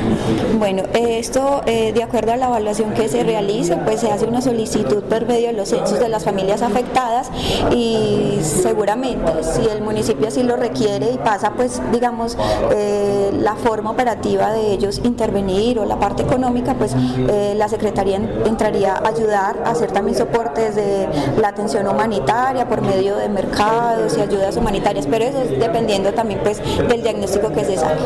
Bueno, esto eh, de acuerdo a la evaluación que se realiza, pues se hace una solicitud por medio de los censos de las familias afectadas y seguramente si el municipio así lo requiere y pasa pues digamos eh, la forma operativa de ellos intervenir o la parte económica, pues eh, la Secretaría ayudar colaborar, hacer también soporte desde la atención humanitaria por medio de mercados y ayudas humanitarias, pero eso es dependiendo también pues del diagnóstico que se saque.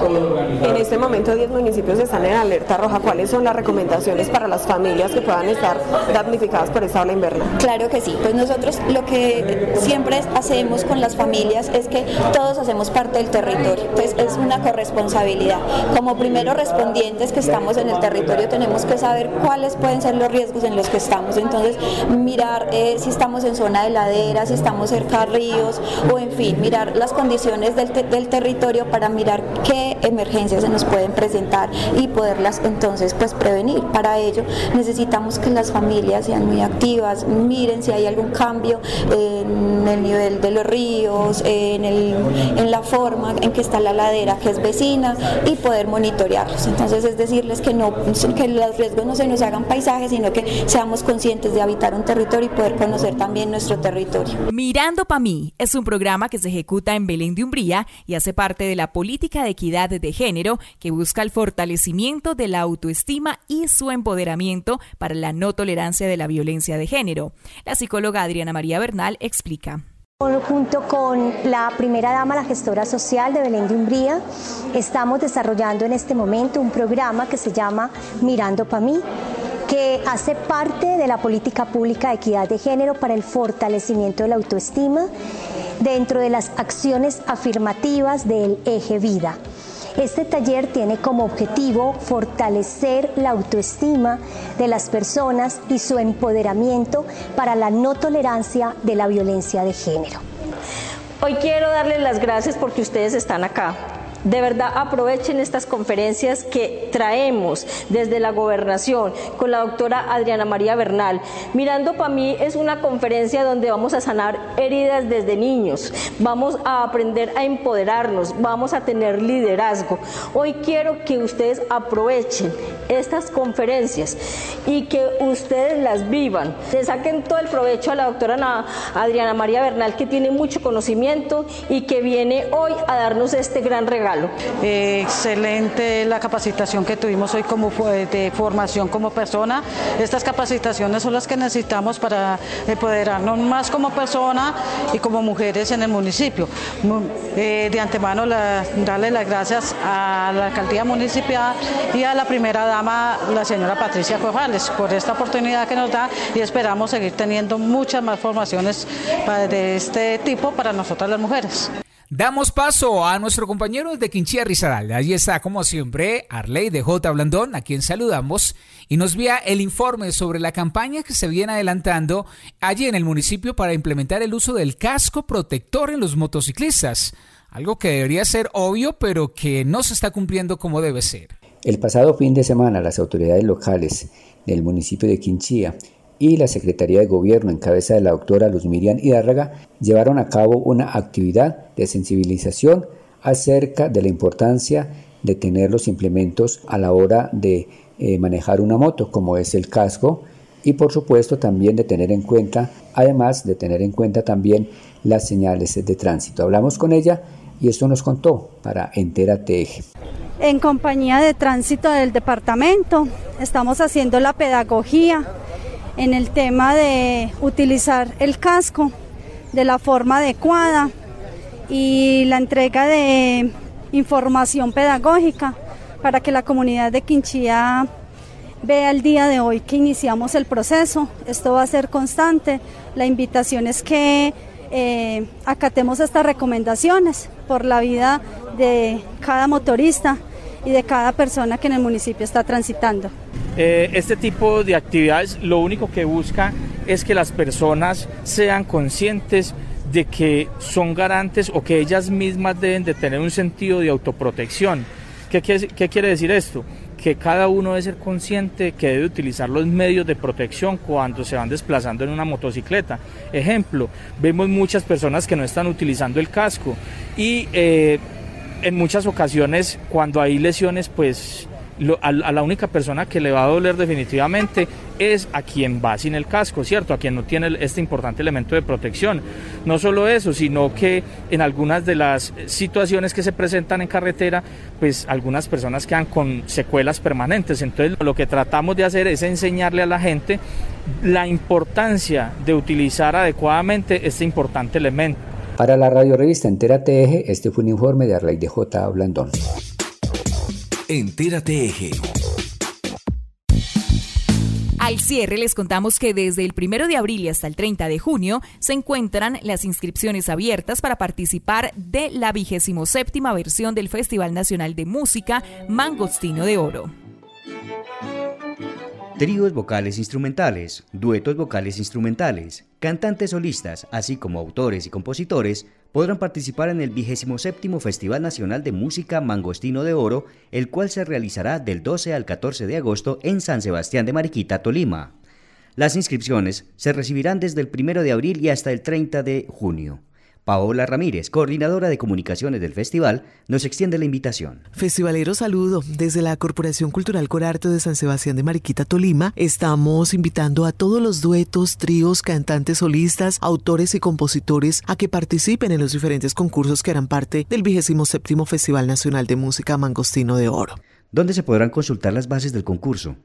En este momento 10 municipios están en alerta roja. ¿Cuáles son las recomendaciones para las familias que puedan estar damnificadas por esta ola invernal? Claro que sí, pues nosotros lo que siempre hacemos con las familias es que todos hacemos parte del territorio, entonces es una corresponsabilidad. Como primeros respondientes que estamos en el territorio tenemos que saber cuáles pueden ser los riesgos en los que estamos, entonces mirar eh, si estamos en zona de ladera, si estamos cerca a ríos o en fin, mirar las condiciones del, del territorio para mirar qué emergencias se nos pueden presentar y poderlas entonces pues prevenir. Para ello necesitamos que las familias sean muy activas, miren si hay algún cambio en el nivel de los ríos, en, el, en la forma en que está la ladera que es vecina y poder monitorearlos. Entonces es decirles que, no, que los riesgos no se nos hagan paisajes, sino que seamos conscientes de habitar un territorio y poder conocer también nuestro territorio. Mirando para mí es un programa que se ejecuta en Belén de Umbría y hace parte de la política de equidad de género que busca el fortalecimiento de la autoestima y su empoderamiento para la no tolerancia de la violencia de género. La psicóloga Adriana María Bernal explica. Junto con la primera dama, la gestora social de Belén de Umbría, estamos desarrollando en este momento un programa que se llama Mirando para mí, que hace parte de la política pública de equidad de género para el fortalecimiento de la autoestima dentro de las acciones afirmativas del eje vida. Este taller tiene como objetivo fortalecer la autoestima de las personas y su empoderamiento para la no tolerancia de la violencia de género. Hoy quiero darles las gracias porque ustedes están acá de verdad aprovechen estas conferencias que traemos desde la gobernación con la doctora Adriana María Bernal. Mirando para mí es una conferencia donde vamos a sanar heridas desde niños, vamos a aprender a empoderarnos, vamos a tener liderazgo. Hoy quiero que ustedes aprovechen estas conferencias y que ustedes las vivan. Le saquen todo el provecho a la doctora Adriana María Bernal que tiene mucho conocimiento y que viene hoy a darnos este gran regalo. Eh, excelente la capacitación que tuvimos hoy como de formación como persona. Estas capacitaciones son las que necesitamos para empoderarnos más como persona y como mujeres en el municipio. Eh, de antemano darle las gracias a la alcaldía municipal y a la primera dama, la señora Patricia Corrales, por esta oportunidad que nos da y esperamos seguir teniendo muchas más formaciones de este tipo para nosotras las mujeres. Damos paso a nuestro compañero de Quinchía Risaralda. Allí está, como siempre, Arley de J. Blandón, a quien saludamos, y nos vía el informe sobre la campaña que se viene adelantando allí en el municipio para implementar el uso del casco protector en los motociclistas. Algo que debería ser obvio, pero que no se está cumpliendo como debe ser. El pasado fin de semana, las autoridades locales del municipio de Quinchía y la Secretaría de Gobierno en cabeza de la doctora Luz Miriam Hidárraga llevaron a cabo una actividad de sensibilización acerca de la importancia de tener los implementos a la hora de eh, manejar una moto, como es el casco, y por supuesto también de tener en cuenta, además de tener en cuenta también las señales de tránsito. Hablamos con ella y esto nos contó para Entérate Eje. En compañía de tránsito del departamento estamos haciendo la pedagogía en el tema de utilizar el casco de la forma adecuada y la entrega de información pedagógica para que la comunidad de Quinchía vea el día de hoy que iniciamos el proceso. Esto va a ser constante. La invitación es que eh, acatemos estas recomendaciones por la vida de cada motorista y de cada persona que en el municipio está transitando. Eh, este tipo de actividades lo único que busca es que las personas sean conscientes de que son garantes o que ellas mismas deben de tener un sentido de autoprotección. ¿Qué quiere, decir esto? que cada uno debe ser consciente que debe utilizar los medios de protección cuando se van desplazando en una motocicleta. Ejemplo, vemos muchas personas que no están utilizando el casco y eh, en muchas ocasiones cuando hay lesiones pues a, la única persona que le va a doler definitivamente es a quien va sin el casco, ¿cierto? A quien no tiene este importante elemento de protección. No solo eso, sino que en algunas de las situaciones que se presentan en carretera, pues algunas personas quedan con secuelas permanentes. Entonces lo que tratamos de hacer es enseñarle a la gente la importancia de utilizar adecuadamente este importante elemento. Para la radio revista Entérate Eje, este fue un informe de Arley de J. Blandón. Entérate Eje. Al cierre les contamos que desde el 1 de abril y hasta el 30 de junio se encuentran las inscripciones abiertas para participar de la 27 versión del Festival Nacional de Música Mangostino de Oro. Tríos vocales instrumentales, duetos vocales instrumentales, cantantes solistas, así como autores y compositores, podrán participar en el 27 Festival Nacional de Música Mangostino de Oro, el cual se realizará del 12 al 14 de agosto en San Sebastián de Mariquita, Tolima. Las inscripciones se recibirán desde el 1 de abril y hasta el 30 de junio. Paola Ramírez, coordinadora de comunicaciones del festival, nos extiende la invitación. Festivalero saludo. Desde la Corporación Cultural Corarte de San Sebastián de Mariquita, Tolima, estamos invitando a todos los duetos, tríos, cantantes solistas, autores y compositores a que participen en los diferentes concursos que harán parte del 27 Festival Nacional de Música Mangostino de Oro. ¿Dónde se podrán consultar las bases del concurso?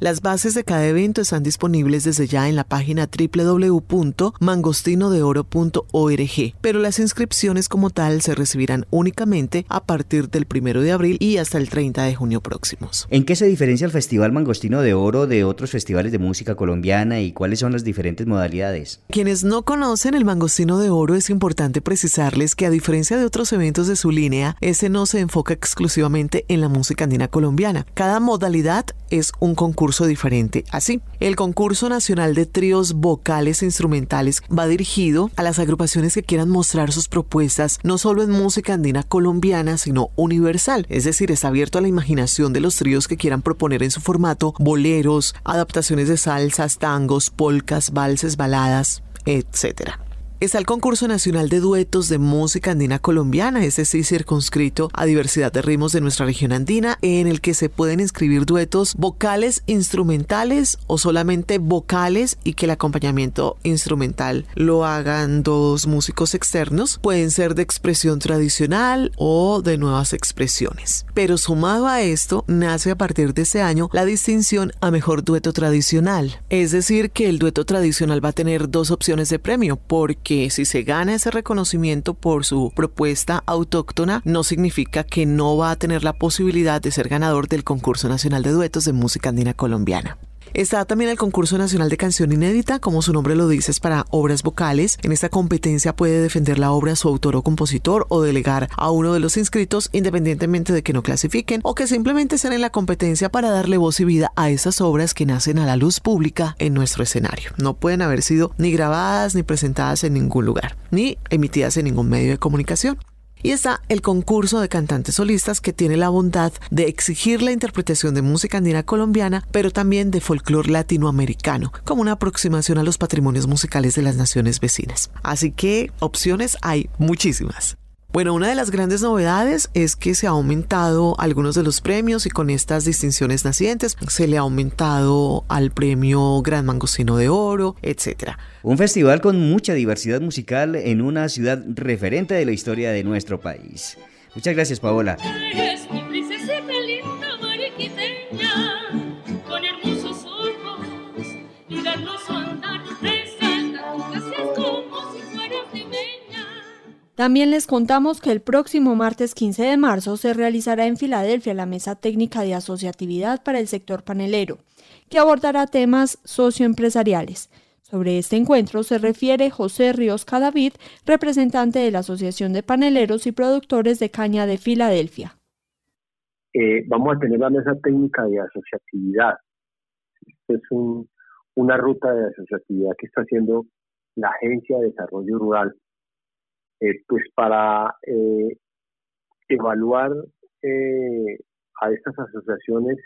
Las bases de cada evento están disponibles desde ya en la página www.mangostinodeoro.org, pero las inscripciones como tal se recibirán únicamente a partir del 1 de abril y hasta el 30 de junio próximos. ¿En qué se diferencia el Festival Mangostino de Oro de otros festivales de música colombiana y cuáles son las diferentes modalidades? Quienes no conocen el Mangostino de Oro es importante precisarles que a diferencia de otros eventos de su línea, ese no se enfoca exclusivamente en la música andina colombiana. Cada modalidad es un concurso diferente. Así, el concurso nacional de tríos vocales e instrumentales va dirigido a las agrupaciones que quieran mostrar sus propuestas no solo en música andina colombiana, sino universal. Es decir, está abierto a la imaginación de los tríos que quieran proponer en su formato boleros, adaptaciones de salsas, tangos, polcas, valses, baladas, etcétera. Está el concurso nacional de duetos de música andina colombiana, este sí circunscrito a diversidad de ritmos de nuestra región andina, en el que se pueden inscribir duetos vocales instrumentales o solamente vocales y que el acompañamiento instrumental lo hagan dos músicos externos. Pueden ser de expresión tradicional o de nuevas expresiones. Pero sumado a esto, nace a partir de este año la distinción a mejor dueto tradicional. Es decir, que el dueto tradicional va a tener dos opciones de premio, porque que si se gana ese reconocimiento por su propuesta autóctona, no significa que no va a tener la posibilidad de ser ganador del concurso nacional de duetos de música andina colombiana. Está también el concurso nacional de canción inédita, como su nombre lo dice, es para obras vocales. En esta competencia puede defender la obra su autor o compositor o delegar a uno de los inscritos independientemente de que no clasifiquen o que simplemente estén en la competencia para darle voz y vida a esas obras que nacen a la luz pública en nuestro escenario. No pueden haber sido ni grabadas ni presentadas en ningún lugar, ni emitidas en ningún medio de comunicación. Y está el concurso de cantantes solistas que tiene la bondad de exigir la interpretación de música andina colombiana, pero también de folclore latinoamericano, como una aproximación a los patrimonios musicales de las naciones vecinas. Así que opciones hay muchísimas. Bueno, una de las grandes novedades es que se ha aumentado algunos de los premios y con estas distinciones nacientes se le ha aumentado al premio Gran Mangostino de Oro, etc. Un festival con mucha diversidad musical en una ciudad referente de la historia de nuestro país. Muchas gracias, Paola. También les contamos que el próximo martes 15 de marzo se realizará en Filadelfia la Mesa Técnica de Asociatividad para el Sector Panelero, que abordará temas socioempresariales. Sobre este encuentro se refiere José Ríos Cadavid, representante de la Asociación de Paneleros y Productores de Caña de Filadelfia. Eh, vamos a tener la mesa técnica de asociatividad. Es una ruta de asociatividad que está haciendo la Agencia de Desarrollo Rural eh, pues para eh, evaluar eh, a estas asociaciones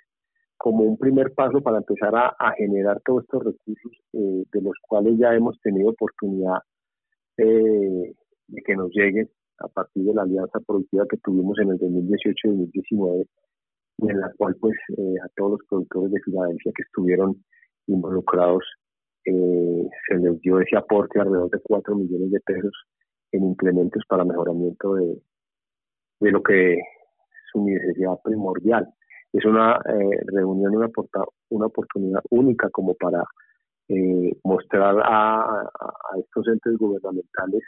como un primer paso para empezar a, generar todos estos recursos de los cuales ya hemos tenido oportunidad de que nos lleguen a partir de la alianza productiva que tuvimos en el 2018 y 2019 y en la cual pues eh, a todos los productores de Filadelfia que estuvieron involucrados eh, se les dio ese aporte alrededor de 4 millones de pesos en implementos para mejoramiento de, de lo que es su necesidad primordial. Es una eh, reunión, una, una oportunidad única como para eh, mostrar a, estos entes gubernamentales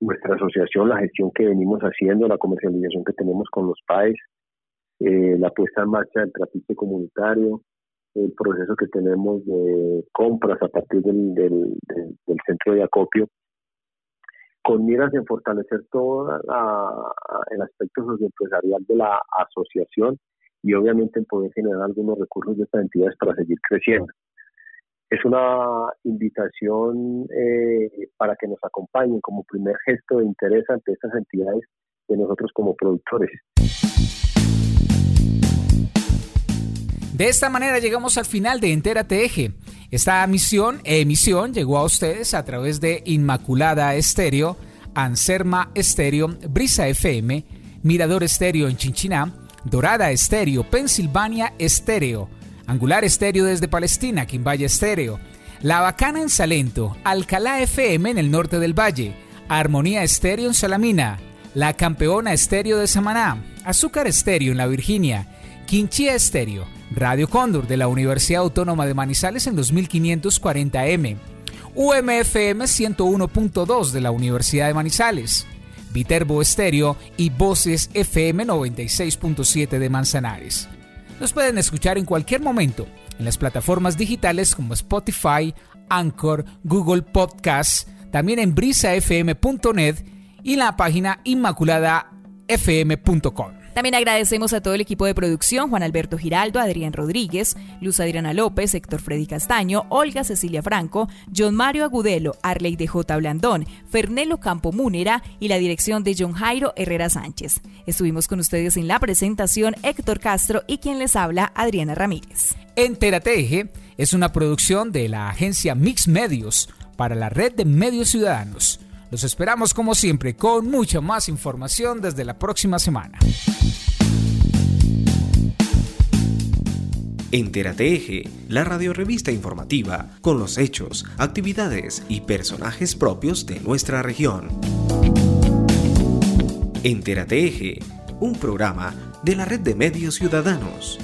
nuestra asociación, la gestión que venimos haciendo, la comercialización que tenemos con los países, eh, la puesta en marcha del trafique comunitario, el proceso que tenemos de compras a partir del, del, centro de acopio, con miras en fortalecer todo el aspecto socioempresarial de la asociación y obviamente en poder generar algunos recursos de estas entidades para seguir creciendo. Es una invitación eh, para que nos acompañen como primer gesto de interés ante estas entidades de nosotros como productores. De esta manera llegamos al final de Entérate Eje. Esta misión, emisión llegó a ustedes a través de Inmaculada Estéreo, Anserma Estéreo, Brisa FM, Mirador Estéreo en Chinchiná, Dorada Estéreo, Pensilvania Estéreo, Angular Estéreo desde Palestina, Quimbaya Estéreo, La Bacana en Salento, Alcalá FM en el norte del valle, Armonía Estéreo en Salamina, La Campeona Estéreo de Samaná, Azúcar Estéreo en La Virginia, Quinchía Estéreo, Radio Cóndor de la Universidad Autónoma de Manizales en 2540M, UMFM 101.2 de la Universidad de Manizales, Viterbo Estéreo y Voces FM 96.7 de Manzanares. Nos pueden escuchar en cualquier momento en las plataformas digitales como Spotify, Anchor, Google Podcasts, también en brisafm.net y en la página inmaculadafm.com. También agradecemos a todo el equipo de producción, Juan Alberto Giraldo, Adrián Rodríguez, Luz Adriana López, Héctor Freddy Castaño, Olga Cecilia Franco, John Mario Agudelo, Arley de J. Blandón, Fernelo Campo Múnera y la dirección de John Jairo Herrera Sánchez. Estuvimos con ustedes en la presentación Héctor Castro y quien les habla Adriana Ramírez. Enterateje es una producción de la agencia Mix Medios para la red de medios ciudadanos. Los esperamos como siempre con mucha más información desde la próxima semana. Entérate Eje, la radiorevista informativa con los hechos, actividades y personajes propios de nuestra región. Entérate Eje, un programa de la red de medios ciudadanos.